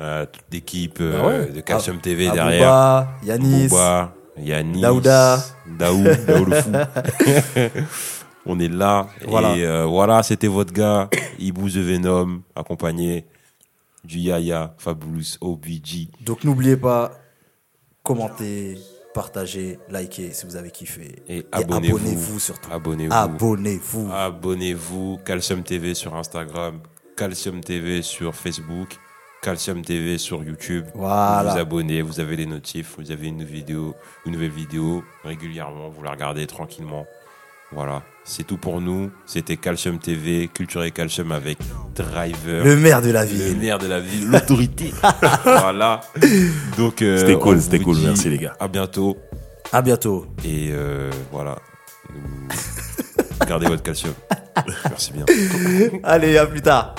à toute l'équipe euh, Bah ouais. de Calcium à- TV derrière Yanis. Booba, Yanis, Daouda. Le fou. On est là. Voilà. Et euh, voilà, c'était votre gars, Ibu The Venom, accompagné du Yaya, Fabulous, OBG. Donc n'oubliez pas, commentez, partagez, likez si vous avez kiffé. Et abonnez-vous. abonnez-vous surtout. Abonnez-vous. Abonnez-vous. Abonnez-vous. Calcium TV sur Instagram, Calcium TV sur Facebook, Calcium TV sur YouTube. Voilà. Vous vous abonnez, vous avez les notifs, vous avez une vidéo, une nouvelle vidéo régulièrement, vous la regardez tranquillement. Voilà, c'est tout pour nous. C'était Calcium TV, Culture et Calcium avec Driver. Le maire de la le ville. maire de la ville, l'autorité. voilà. Donc, euh, C'était cool, c'était cool. Merci, les gars. À bientôt. À bientôt. Et euh, voilà. Gardez votre calcium. Merci bien. Allez, à plus tard.